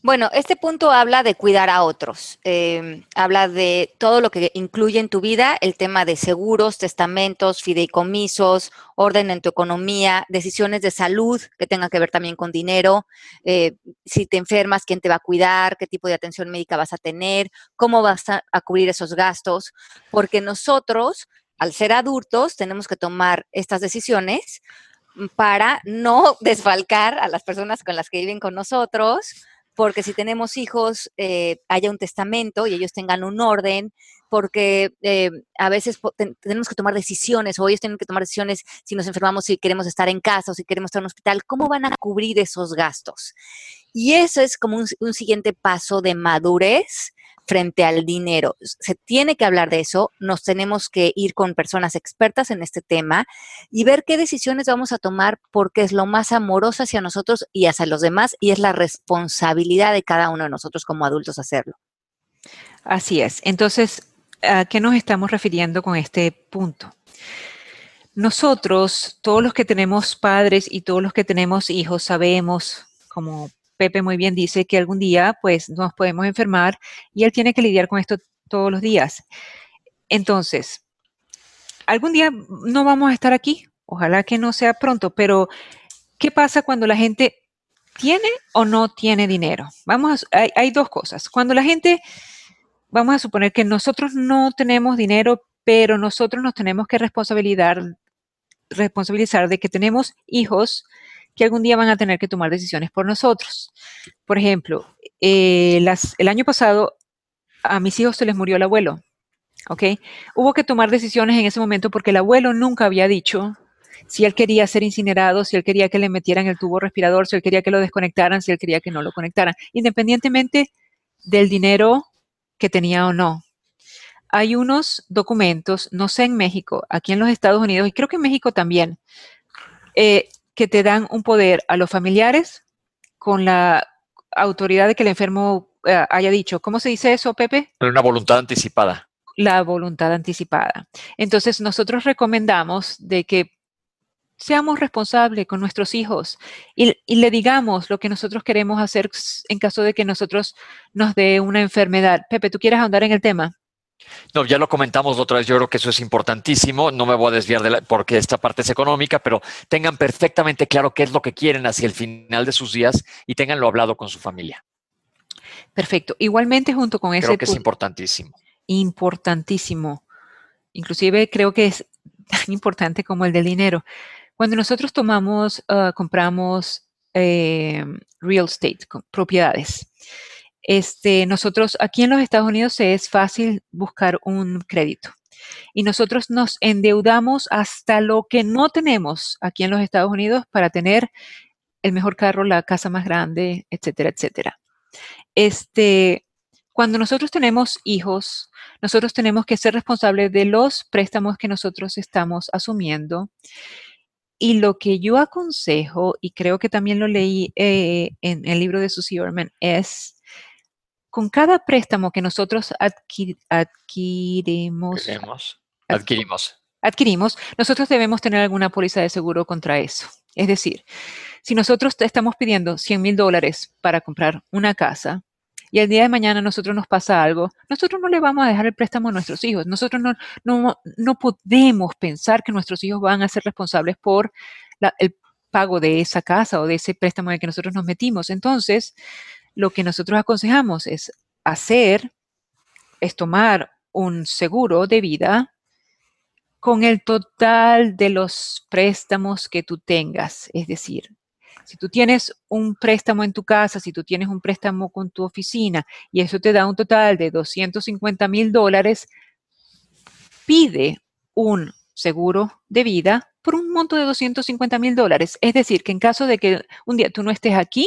Bueno, este punto habla de cuidar a otros, em, habla de todo lo que incluye en tu vida el tema de seguros, testamentos, fideicomisos, orden en tu economía, decisiones de salud que tengan que ver también con dinero, eh, si te enfermas, quién te va a cuidar, qué tipo de atención médica vas a tener, cómo vas a, a cubrir esos gastos, porque nosotros, al ser adultos, tenemos que tomar estas decisiones para no [LAUGHS] desfalcar a las personas con las que viven con nosotros, porque si tenemos hijos, eh, haya un testamento y ellos tengan un orden, porque eh, a veces tenemos que tomar decisiones, o ellos tienen que tomar decisiones si nos enfermamos, si queremos estar en casa o si queremos estar en un hospital, ¿cómo van a cubrir esos gastos? Y eso es como un siguiente paso de madurez frente al dinero. Se tiene que hablar de eso, nos tenemos que ir con personas expertas en este tema y ver qué decisiones vamos a tomar porque es lo más amoroso hacia nosotros y hacia los demás y es la responsabilidad de cada uno de nosotros como adultos hacerlo. Así es. Entonces, ¿a qué nos estamos refiriendo con este punto? Nosotros, todos los que tenemos padres y todos los que tenemos hijos, sabemos, como Pepe muy bien dice, que algún día pues nos podemos enfermar y él tiene que lidiar con esto todos los días. Entonces, algún día no vamos a estar aquí, ojalá que no sea pronto, pero ¿qué pasa cuando la gente tiene o no tiene dinero? Vamos a, hay, dos cosas. Cuando la gente vamos a suponer que nosotros no tenemos dinero, pero nosotros nos tenemos que responsabilizar, responsabilizar de que tenemos hijos que algún día van a tener que tomar decisiones por nosotros. Por ejemplo, eh, el año pasado a mis hijos se les murió el abuelo, ¿ok? Hubo que tomar decisiones en ese momento porque el abuelo nunca había dicho si él quería ser incinerado, si él quería que le metieran el tubo respirador, si él quería que lo desconectaran, si él quería que no lo conectaran, independientemente del dinero que tenía o no. Hay unos documentos, no sé en México, aquí en los Estados Unidos, y creo que en México también, eh, que te dan un poder a los familiares con la autoridad de que el enfermo eh, haya dicho. ¿Cómo se dice eso, Pepe? Una voluntad anticipada. La voluntad anticipada. Entonces, nosotros recomendamos de que seamos responsables con nuestros hijos y, y, le digamos lo que nosotros queremos hacer en caso de que nosotros nos dé una enfermedad. Pepe, ¿tú quieres ahondar en el tema? No, ya lo comentamos otra vez, yo creo que eso es importantísimo, no me voy a desviar de la, porque esta parte es económica, pero tengan perfectamente claro qué es lo que quieren hacia el final de sus días y tenganlo hablado con su familia. Perfecto. Igualmente junto con ese... Creo que es importantísimo. Importantísimo. Inclusive creo que es [LAUGHS] tan importante como el del dinero. Cuando nosotros tomamos, uh, compramos eh, real estate, propiedades, este, nosotros aquí en los Estados Unidos es fácil buscar un crédito. Y nosotros nos endeudamos hasta lo que no tenemos aquí en los Estados Unidos para tener el mejor carro, la casa más grande, etcétera, etcétera. Este, cuando nosotros tenemos hijos, nosotros tenemos que ser responsables de los préstamos que nosotros estamos asumiendo. Y lo que yo aconsejo, y creo que también lo leí eh, en el libro de Susie Orman, es con cada préstamo que nosotros adquir, adquirimos, Queremos, adquirimos, adquirimos, nosotros debemos tener alguna póliza de seguro contra eso. Es decir, si nosotros estamos pidiendo 100 mil dólares para comprar una casa y el día de mañana a nosotros nos pasa algo, nosotros no le vamos a dejar el préstamo a nuestros hijos. Nosotros no, no, no podemos pensar que nuestros hijos van a ser responsables por el pago de esa casa o de ese préstamo en el que nosotros nos metimos. Entonces, lo que nosotros aconsejamos es hacer, es tomar un seguro de vida con el total de los préstamos que tú tengas. Es decir, si tú tienes un préstamo en tu casa, si tú tienes un préstamo con tu oficina y eso te da un total de 250 mil dólares, pide un seguro de vida por un monto de 250 mil dólares. Es decir, que en caso de que un día tú no estés aquí,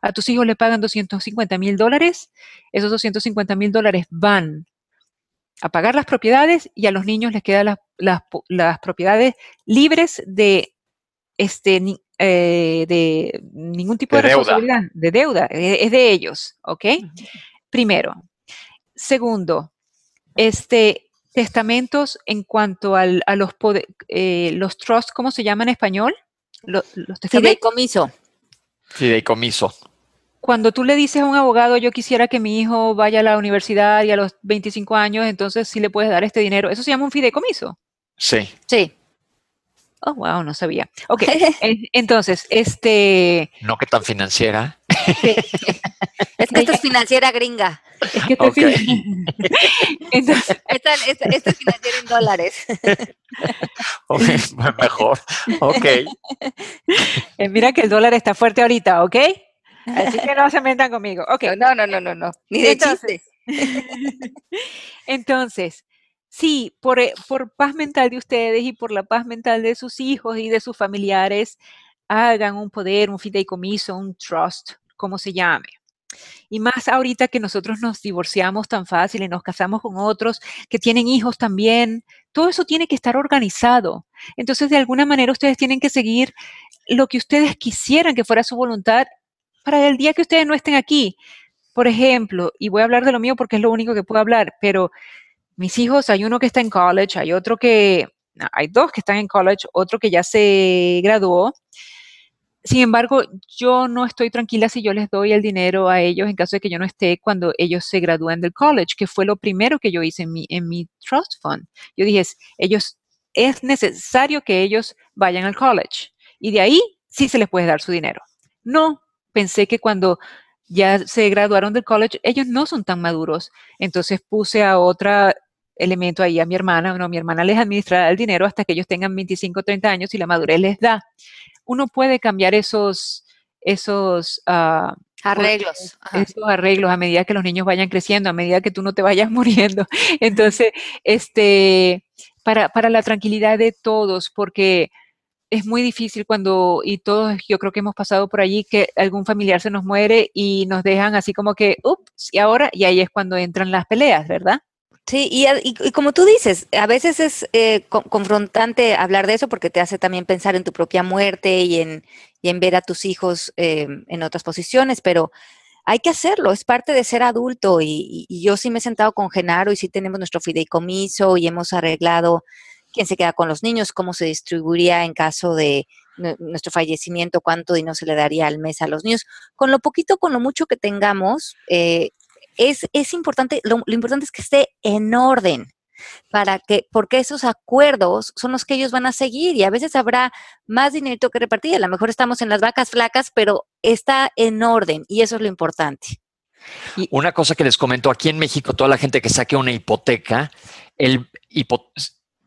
a tus hijos le pagan 250 mil dólares, esos 250 mil dólares van a pagar las propiedades y a los niños les quedan las, propiedades libres de, este, eh, de ningún tipo de, responsabilidad, de deuda, es de ellos, ¿ok? Primero. Segundo, este, testamentos en cuanto a los, eh, los trusts, ¿cómo se llama en español? Los, los Fideicomiso. Fideicomiso cuando tú le dices a un abogado, yo quisiera que mi hijo vaya a la universidad y a los 25 años, entonces sí le puedes dar este dinero. ¿Eso se llama un fideicomiso? Sí. Sí. Oh, wow, no sabía. Ok, [LAUGHS] entonces, este... No que tan financiera. Es que esta es financiera gringa. Es que [LAUGHS] entonces, esta, es financiera en dólares. [LAUGHS] mejor. Ok. Eh, mira que el dólar está fuerte ahorita, ¿ok? Así que no se metan conmigo. Ok. No, no, no, no, no. Ni de entonces, [LAUGHS] entonces, sí, por, eh, por paz mental de ustedes y por la paz mental de sus hijos y de sus familiares, hagan un poder, un fideicomiso, un trust, como se llame. Y más ahorita que nosotros nos divorciamos tan fácil y nos casamos con otros que tienen hijos también, todo eso tiene que estar organizado. Entonces, de alguna manera, ustedes tienen que seguir lo que ustedes quisieran que fuera su voluntad para el día que ustedes no estén aquí. Por ejemplo, y voy a hablar de lo mío porque es lo único que puedo hablar, pero mis hijos, hay uno que está en college, hay otro que, hay dos que están en college, otro que ya se graduó. Sin embargo, yo no estoy tranquila si yo les doy el dinero a ellos en caso de que yo no esté cuando ellos se gradúen del college, que fue lo primero que yo hice en mi, trust fund. Yo dije, ellos, es necesario que ellos vayan al college. Y de ahí sí se les puede dar su dinero. No pensé que cuando ya se graduaron del college, ellos no son tan maduros. Entonces puse a otro elemento ahí, a mi hermana. No, mi hermana les administra el dinero hasta que ellos tengan 25, 30 años y la madurez les da. Uno puede cambiar esos, esos ah, arreglos. Esos arreglos a medida que los niños vayan creciendo, a medida que tú no te vayas [LAUGHS] muriendo. Entonces, este, para, para la tranquilidad de todos, porque es muy difícil cuando, y todos yo creo que hemos pasado por allí, que algún familiar se nos muere y nos dejan así como que, ups, y ahora, y ahí es cuando entran las peleas, ¿verdad? Sí, y, como tú dices, a veces es eh, confrontante hablar de eso porque te hace también pensar en tu propia muerte y en, y en ver a tus hijos eh, en otras posiciones, pero hay que hacerlo, es parte de ser adulto y, y, yo sí me he sentado con Genaro y sí tenemos nuestro fideicomiso y hemos arreglado quién se queda con los niños, cómo se distribuiría en caso de nuestro fallecimiento, cuánto dinero se le daría al mes a los niños. Con lo poquito, con lo mucho que tengamos, eh, es, es, importante, lo, importante es que esté en orden para que, porque esos acuerdos son los que ellos van a seguir y a veces habrá más dinero que repartir. A lo mejor estamos en las vacas flacas, pero está en orden y eso es lo importante. Y una cosa que les comento, aquí en México, toda la gente que saque una hipoteca, el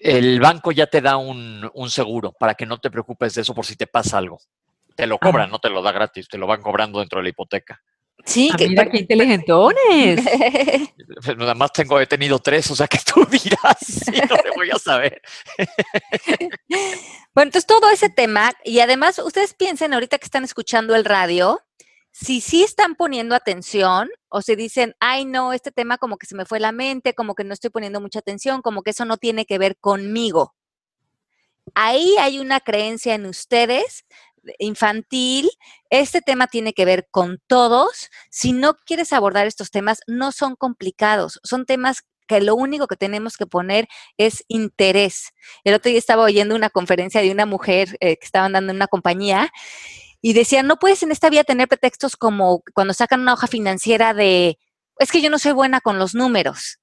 el banco ya te da un, seguro para que no te preocupes de eso por si te pasa algo. Te lo cobran, no te lo da gratis, te lo van cobrando dentro de la hipoteca. Sí, ah, que, mira qué inteligentones. [LAUGHS] Pues nada más tengo, he tenido tres, o sea que tú [LAUGHS] dirás, sí, no te voy a saber. [LAUGHS] bueno, entonces todo ese tema, y además ustedes piensen ahorita que están escuchando el radio, si sí están poniendo atención o se dicen, ay no, este tema como que se me fue la mente, como que no estoy poniendo mucha atención, como que eso no tiene que ver conmigo. Ahí hay una creencia en ustedes infantil, este tema tiene que ver con todos. Si no quieres abordar estos temas, no son complicados, son temas que lo único que tenemos que poner es interés. El otro día estaba oyendo una conferencia de una mujer eh, que estaban dando en una compañía Y decía, no puedes en esta vida tener pretextos como cuando sacan una hoja financiera de, es que yo no soy buena con los números.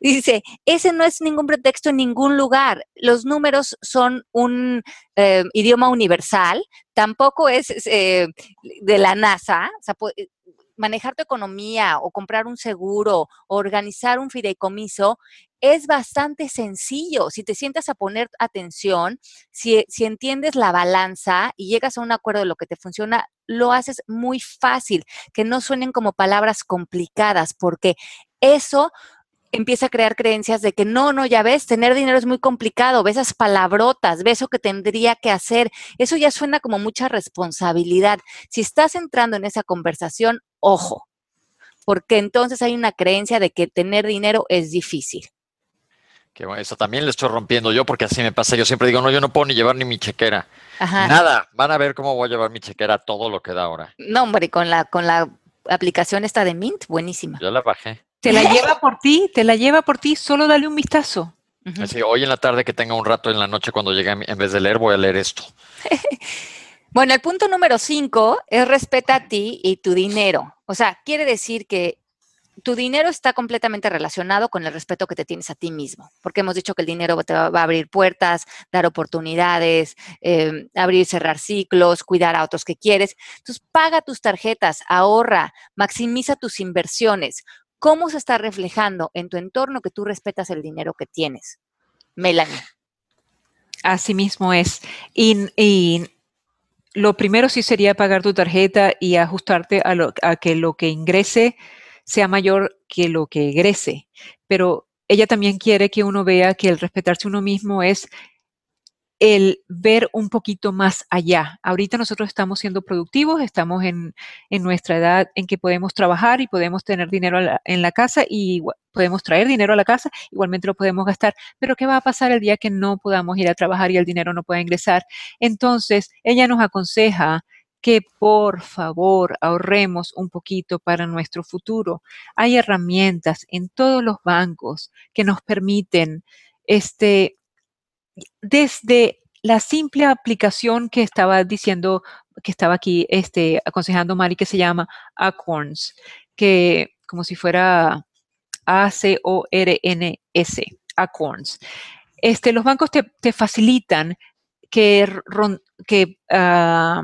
Dice, ese no es ningún pretexto en ningún lugar. Los números son un eh, idioma universal, tampoco es eh, de la NASA. Sea, manejar tu economía o comprar un seguro o organizar un fideicomiso es bastante sencillo. Si te sientas a poner atención, si, si, entiendes la balanza y llegas a un acuerdo de lo que te funciona, lo haces muy fácil, que no suenen como palabras complicadas, porque eso empieza a crear creencias de que no, no, ya ves, tener dinero es muy complicado, ves esas palabrotas, ves eso que tendría que hacer, eso ya suena como mucha responsabilidad. Si estás entrando en esa conversación, ojo, porque entonces hay una creencia de que tener dinero es difícil. Que bueno, eso también le estoy rompiendo yo porque así me pasa. Yo siempre digo, no, yo no puedo ni llevar ni mi chequera. Nada, van a ver cómo voy a llevar mi chequera todo lo que da ahora. No, hombre, con la, con la aplicación esta de Mint, buenísima. Yo la bajé. Te la [LAUGHS] lleva por ti, te la lleva por ti, solo dale un vistazo. Así, hoy en la tarde que tenga un rato en la noche cuando llegue, en vez de leer, voy a leer esto. [LAUGHS] bueno, el punto número cinco es respeta a ti y tu dinero. O sea, quiere decir que tu dinero está completamente relacionado con el respeto que te tienes a ti mismo, porque hemos dicho que el dinero te va, a abrir puertas, dar oportunidades, eh, abrir y cerrar ciclos, cuidar a otros que quieres. Entonces, paga tus tarjetas, ahorra, maximiza tus inversiones. ¿Cómo se está reflejando en tu entorno que tú respetas el dinero que tienes? Melanie. Así mismo es. Y, lo primero sí sería pagar tu tarjeta y ajustarte a, a que lo que ingrese sea mayor que lo que egrese. Pero ella también quiere que uno vea que el respetarse uno mismo es el ver un poquito más allá. Ahorita nosotros estamos siendo productivos, estamos en, nuestra edad en que podemos trabajar y podemos tener dinero en la casa y podemos traer dinero a la casa, igualmente lo podemos gastar, pero ¿qué va a pasar el día que no podamos ir a trabajar y el dinero no pueda ingresar? Entonces, ella nos aconseja que por favor ahorremos un poquito para nuestro futuro. Hay herramientas en todos los bancos que nos permiten, este, desde la simple aplicación que estaba diciendo, que estaba aquí este, aconsejando Mari, que se llama Acorns, que como si fuera A-C-O-R-N-S, Acorns. Este, los bancos te, facilitan que, que ah,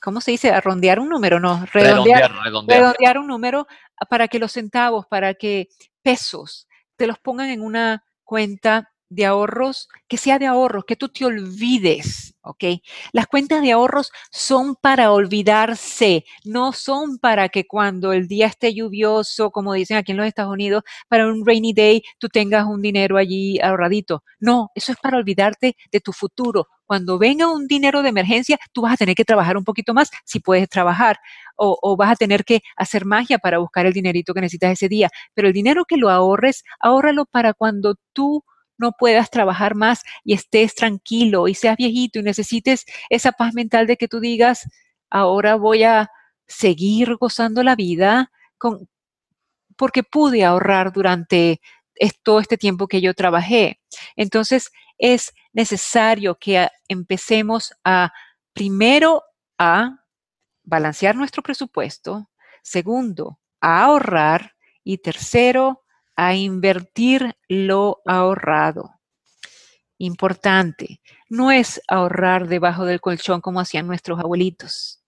¿cómo se dice? Arrondear un número, no, redondear, redondear, un número para que los centavos, para que pesos te los pongan en una cuenta de ahorros, que sea de ahorros, que tú te olvides, ¿ok? Las cuentas de ahorros son para olvidarse, no son para que cuando el día esté lluvioso, como dicen aquí en los Estados Unidos, para un rainy day, tú tengas un dinero allí ahorradito. No, eso es para olvidarte de tu futuro. Cuando venga un dinero de emergencia, tú vas a tener que trabajar un poquito más si puedes trabajar. O, vas a tener que hacer magia para buscar el dinerito que necesitas ese día. Pero el dinero que lo ahorres, ahórralo para cuando tú no puedas trabajar más y estés tranquilo y seas viejito y necesites esa paz mental de que tú digas, ahora voy a seguir gozando la vida con, porque pude ahorrar durante todo este tiempo que yo trabajé. Entonces, es necesario que empecemos a, primero, a balancear nuestro presupuesto, segundo, a ahorrar y tercero, a invertir lo ahorrado. Importante, no es ahorrar debajo del colchón como hacían nuestros abuelitos.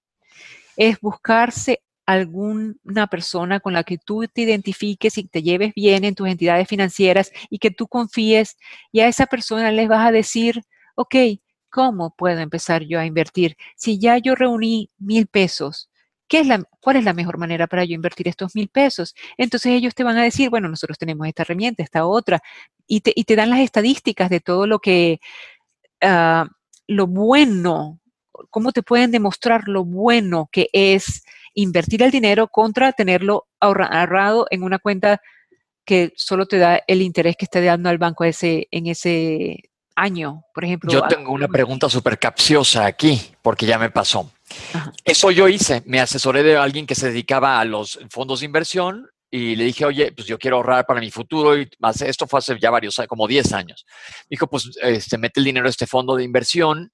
Es buscarse alguna persona con la que tú te identifiques y te lleves bien en tus entidades financieras y que tú confíes y a esa persona les vas a decir, ok, ¿cómo puedo empezar yo a invertir? Si ya yo reuní mil pesos, es la, ¿cuál es la mejor manera para yo invertir estos mil pesos? Entonces ellos te van a decir, bueno, nosotros tenemos esta herramienta, esta otra, y te, dan las estadísticas de todo lo que, ah, lo bueno, cómo te pueden demostrar lo bueno que es invertir el dinero contra tenerlo ahorrado en una cuenta que solo te da el interés que esté dando al banco ese, en ese año, por ejemplo. Yo tengo una pregunta súper capciosa aquí, porque ya me pasó. Eso yo hice. Me asesoré de alguien que se dedicaba a los fondos de inversión y le dije, oye, pues yo quiero ahorrar para mi futuro y más, esto fue hace ya varios, como 10 años. Me dijo, pues este, mete el dinero a este fondo de inversión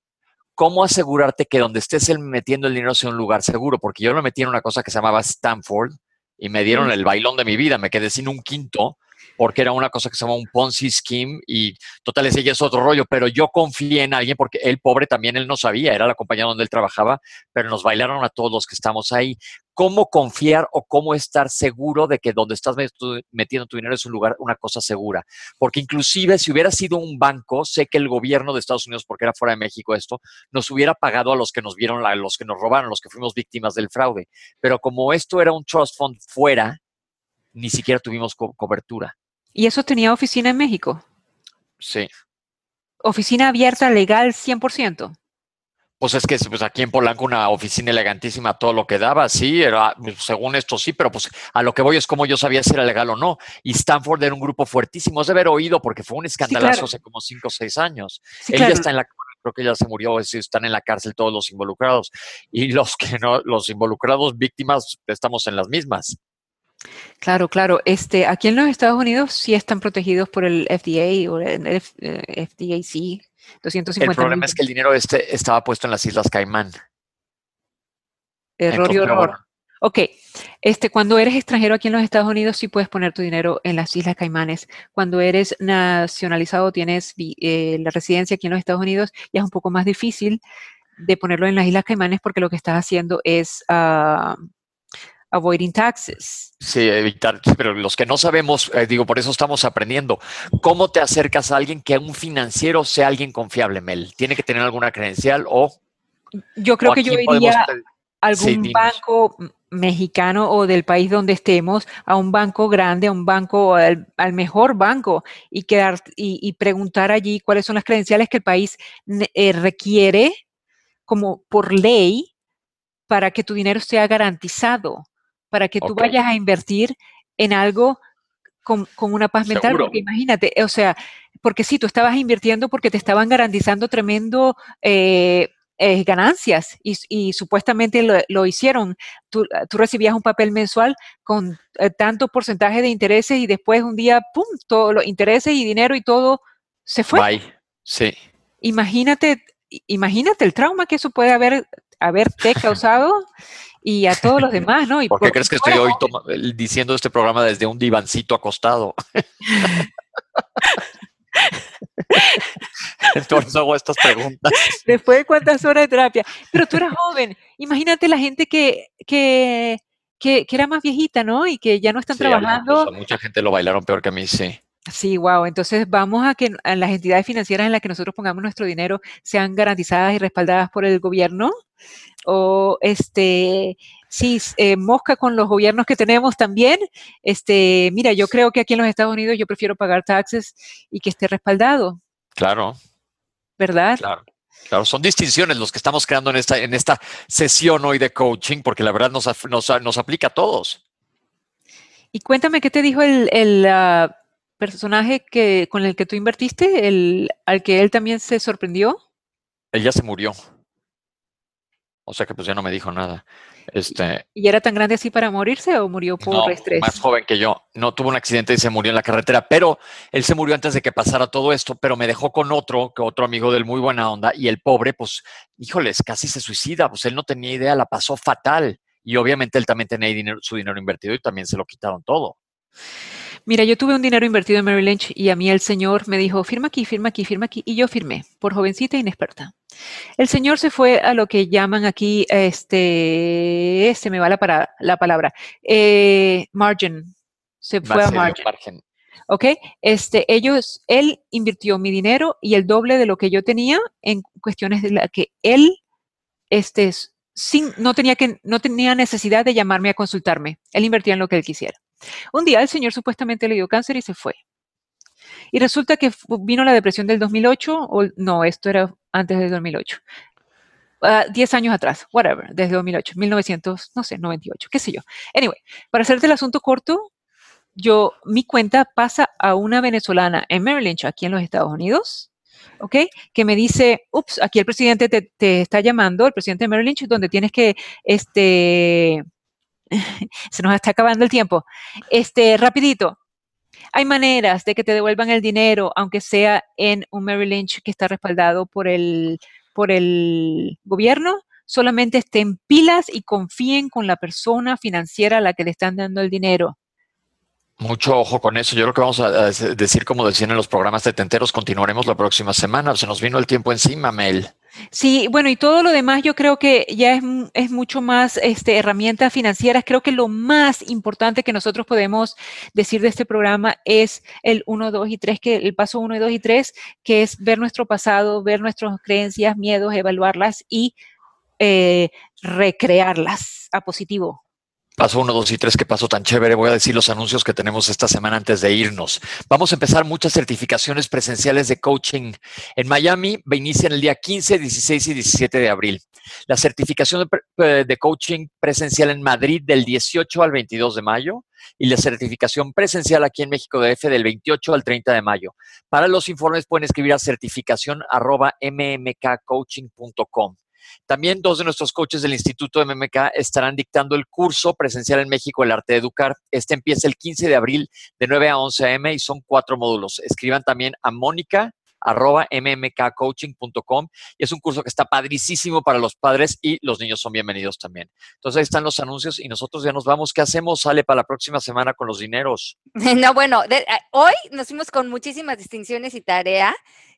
cómo asegurarte que donde estés metiendo el dinero sea un lugar seguro, porque yo lo metí en una cosa que se llamaba Stanford y me dieron el bailón de mi vida, me quedé sin un quinto porque era una cosa que se llama un Ponzi scheme y total, ese ya es otro rollo, pero yo confié en alguien porque el pobre también él no sabía, era la compañía donde él trabajaba, pero nos bailaron a todos los que estamos ahí. ¿Cómo confiar o cómo estar seguro de que donde estás metiendo tu dinero es un lugar, una cosa segura? Porque inclusive si hubiera sido un banco, sé que el gobierno de Estados Unidos, porque era fuera de México esto, nos hubiera pagado a los que nos vieron, a los que nos robaron, los que fuimos víctimas del fraude. Pero como esto era un trust fund fuera, ni siquiera tuvimos cobertura. ¿Y eso tenía oficina en México? Sí. ¿Oficina abierta, legal, 100%? Pues es que pues aquí en Polanco una oficina elegantísima, todo lo que daba, sí, era, pues, según esto sí, pero pues a lo que voy es como yo sabía si era legal o no. Y Stanford era un grupo fuertísimo, es de haber oído porque fue un escandalazo hace como cinco o seis años. Ella está en la creo que ya se murió, es están en la cárcel todos los involucrados. Y los que no, los involucrados víctimas, estamos en las mismas. Claro, claro. Este, aquí en los Estados Unidos sí están protegidos por el FDA o el FDIC. 250 el problema es que el dinero este estaba puesto en las Islas Caimán. Error y horror. Ok, este, cuando eres extranjero aquí en los Estados Unidos sí puedes poner tu dinero en las Islas Caimanes. Cuando eres nacionalizado, tienes eh, la residencia aquí en los Estados Unidos, ya es un poco más difícil de ponerlo en las Islas Caimanes porque lo que estás haciendo es ah, avoiding taxes. Sí, evitar, pero los que no sabemos, eh, digo, por eso estamos aprendiendo. ¿Cómo te acercas a alguien que un financiero sea alguien confiable, Mel? ¿Tiene que tener alguna credencial o...? Yo creo que yo iría a algún banco mexicano o del país donde estemos, a un banco grande, a un banco, al, mejor banco y, quedar, y, preguntar allí cuáles son las credenciales que el país eh, requiere como por ley para que tu dinero sea garantizado para que tú vayas a invertir en algo con, una paz mental, porque imagínate, o sea, porque sí, tú estabas invirtiendo porque te estaban garantizando tremendo eh, eh, ganancias y, supuestamente lo, hicieron. Tú, recibías un papel mensual con eh, tanto porcentaje de intereses y después un día, ¡pum!, todos los intereses y dinero y todo se fue. Bye. Sí. Imagínate, imagínate el trauma que eso puede haber haberte [LAUGHS] causado y a todos los demás, ¿no? Y ¿Por qué crees que estoy hoy diciendo este programa desde un divancito acostado? [LAUGHS] Entonces hago estas preguntas. Después de cuántas horas de terapia. Pero tú eras joven. Imagínate la gente que, que, que, era más viejita, ¿no? Y que ya no están trabajando. mucha gente lo bailaron peor que a mí, sí. Sí, wow. Entonces vamos a que las entidades financieras en las que nosotros pongamos nuestro dinero sean garantizadas y respaldadas por el gobierno o este, sí, eh, mosca con los gobiernos que tenemos también. Este, mira, yo creo que aquí en los Estados Unidos yo prefiero pagar taxes y que esté respaldado. Claro. ¿Verdad? Claro. Claro, son distinciones los que estamos creando en esta, en esta sesión hoy de coaching, porque la verdad nos, nos, aplica a todos. Y cuéntame qué te dijo el, ah, personaje que, con el que tú invertiste, el, al que él también se sorprendió. Él ya se murió. O sea que pues ya no me dijo nada. Este, ¿Y era tan grande así para morirse o murió por estrés? Más joven que yo. No tuvo un accidente y se murió en la carretera, pero él se murió antes de que pasara todo esto, pero me dejó con otro, que otro amigo del muy buena onda, y el pobre, pues, híjoles, casi se suicida, pues él no tenía idea, la pasó fatal. Y obviamente él también tenía dinero, su dinero invertido y también se lo quitaron todo. Mira, yo tuve un dinero invertido en Merrill Lynch y a mí el señor me dijo, firma aquí, firma aquí, firma aquí. Y yo firmé, por jovencita inexperta. El señor se fue a lo que llaman aquí, este, se me va la, la palabra, eh, margin. Se fue a margin. ¿Ok? Este, ellos, él invirtió mi dinero y el doble de lo que yo tenía en cuestiones de la que él, este, sin, no tenía que, no tenía necesidad de llamarme a consultarme. Él invertía en lo que él quisiera. Un día el señor supuestamente le dio cáncer y se fue. Y resulta que vino la depresión del 2008, o no, esto era antes del 2008. Uh, 10 años atrás, whatever, desde 2008, 1900, no sé, 98, qué sé yo. Anyway, para hacerte el asunto corto, yo, mi cuenta pasa a una venezolana en Maryland, aquí en los Estados Unidos, ¿ok? Que me dice, ups, aquí el presidente te, está llamando, el presidente de Maryland, donde tienes que, este, [LAUGHS] se nos está acabando el tiempo. Este, rapidito. Hay maneras de que te devuelvan el dinero, aunque sea en un Merrill Lynch que está respaldado por el, por el gobierno, solamente estén pilas y confíen con la persona financiera a la que le están dando el dinero. Mucho ojo con eso. Yo creo que vamos a decir, como decían en los programas de Tenteros, continuaremos la próxima semana. Se nos vino el tiempo encima, Mel. Sí, bueno, y todo lo demás yo creo que ya es, es, mucho más este, herramientas financieras. Creo que lo más importante que nosotros podemos decir de este programa es el 1, 2 y 3, que el paso 1, 2 y 3, que es ver nuestro pasado, ver nuestras creencias, miedos, evaluarlas y eh, recrearlas a positivo. Paso uno, dos y tres, qué paso tan chévere. Voy a decir los anuncios que tenemos esta semana antes de irnos. Vamos a empezar muchas certificaciones presenciales de coaching. En Miami inician el día 15, 16 y 17 de abril. La certificación de, de coaching presencial en Madrid del 18 al 22 de mayo y la certificación presencial aquí en México DF del 28 al 30 de mayo. Para los informes pueden escribir a certificación arroba mmkcoaching.com. También dos de nuestros coaches del Instituto MMK estarán dictando el curso presencial en México, el arte de educar. Este empieza el 15 de abril de 9 a 11 am y son cuatro módulos. Escriban también a Mónica arroba mmkcoaching.com y es un curso que está padricísimo para los padres y los niños son bienvenidos también. Entonces ahí están los anuncios y nosotros ya nos vamos. ¿Qué hacemos? Sale para la próxima semana con los dineros. [LAUGHS] No, bueno, hoy nos fuimos con muchísimas distinciones y tarea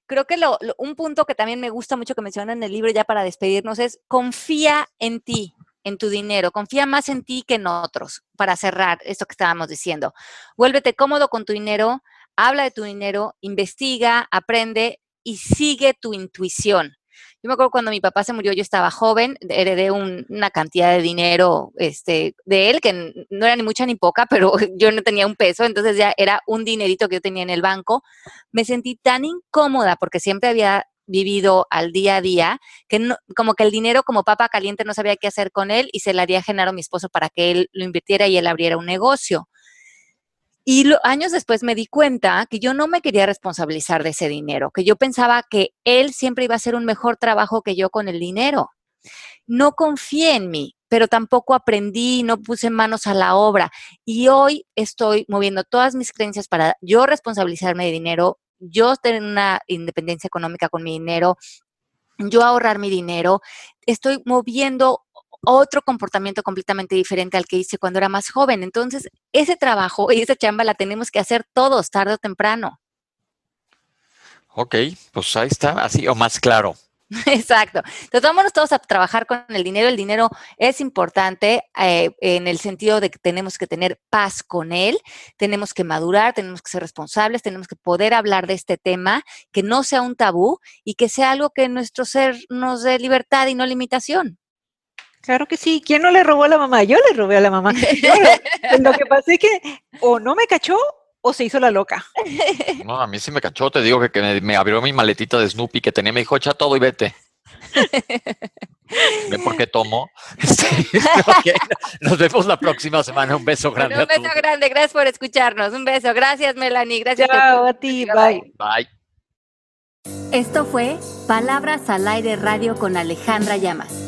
creo que un punto que también me gusta mucho que mencionan en el libro ya para despedirnos es confía en ti, en tu dinero, confía más en ti que en otros, para cerrar esto que estábamos diciendo. Vuélvete cómodo con tu dinero, habla de tu dinero, investiga, aprende y sigue tu intuición. Yo me acuerdo cuando mi papá se murió, yo estaba joven, heredé una cantidad de dinero este, de él, que no era ni mucha ni poca, pero [LAUGHS] yo no tenía un peso, entonces ya era un dinerito que yo tenía en el banco. Me sentí tan incómoda porque siempre había vivido al día a día, que como que el dinero como papa caliente no sabía qué hacer con él y se le haría Genaro a mi esposo para que él lo invirtiera y él abriera un negocio. Y años después me di cuenta que yo no me quería responsabilizar de ese dinero, que yo pensaba que él siempre iba a hacer un mejor trabajo que yo con el dinero. No confié en mí, pero tampoco aprendí, no puse manos a la obra. Y hoy estoy moviendo todas mis creencias para yo responsabilizarme de dinero, yo tener una independencia económica con mi dinero, yo ahorrar mi dinero. Estoy moviendo otro comportamiento completamente diferente al que hice cuando era más joven. Entonces, ese trabajo y esa chamba la tenemos que hacer todos, tarde o temprano. Ok, pues ahí está, así o más claro. [LAUGHS] Exacto. Entonces, vámonos todos a trabajar con el dinero. El dinero es importante eh, en el sentido de que tenemos que tener paz con él, tenemos que madurar, tenemos que ser responsables, tenemos que poder hablar de este tema, que no sea un tabú y que sea algo que nuestro ser nos dé libertad y no limitación. Claro que sí. ¿Quién no le robó a la mamá? Yo le robé a la mamá. lo, que pasa es que o no me cachó o se hizo la loca. No, a mí sí me cachó. Te digo que, me, abrió mi maletita de Snoopy que tenía. Me dijo, echa todo y vete. ¿Ven por qué tomo? [LAUGHS] Nos vemos la próxima semana. Un beso grande. un beso grande. Gracias por escucharnos. Un beso. Gracias, Melanie. Gracias Chao, a ti. Bye. Bye. Esto fue Palabras al Aire Radio con Alejandra Llamas.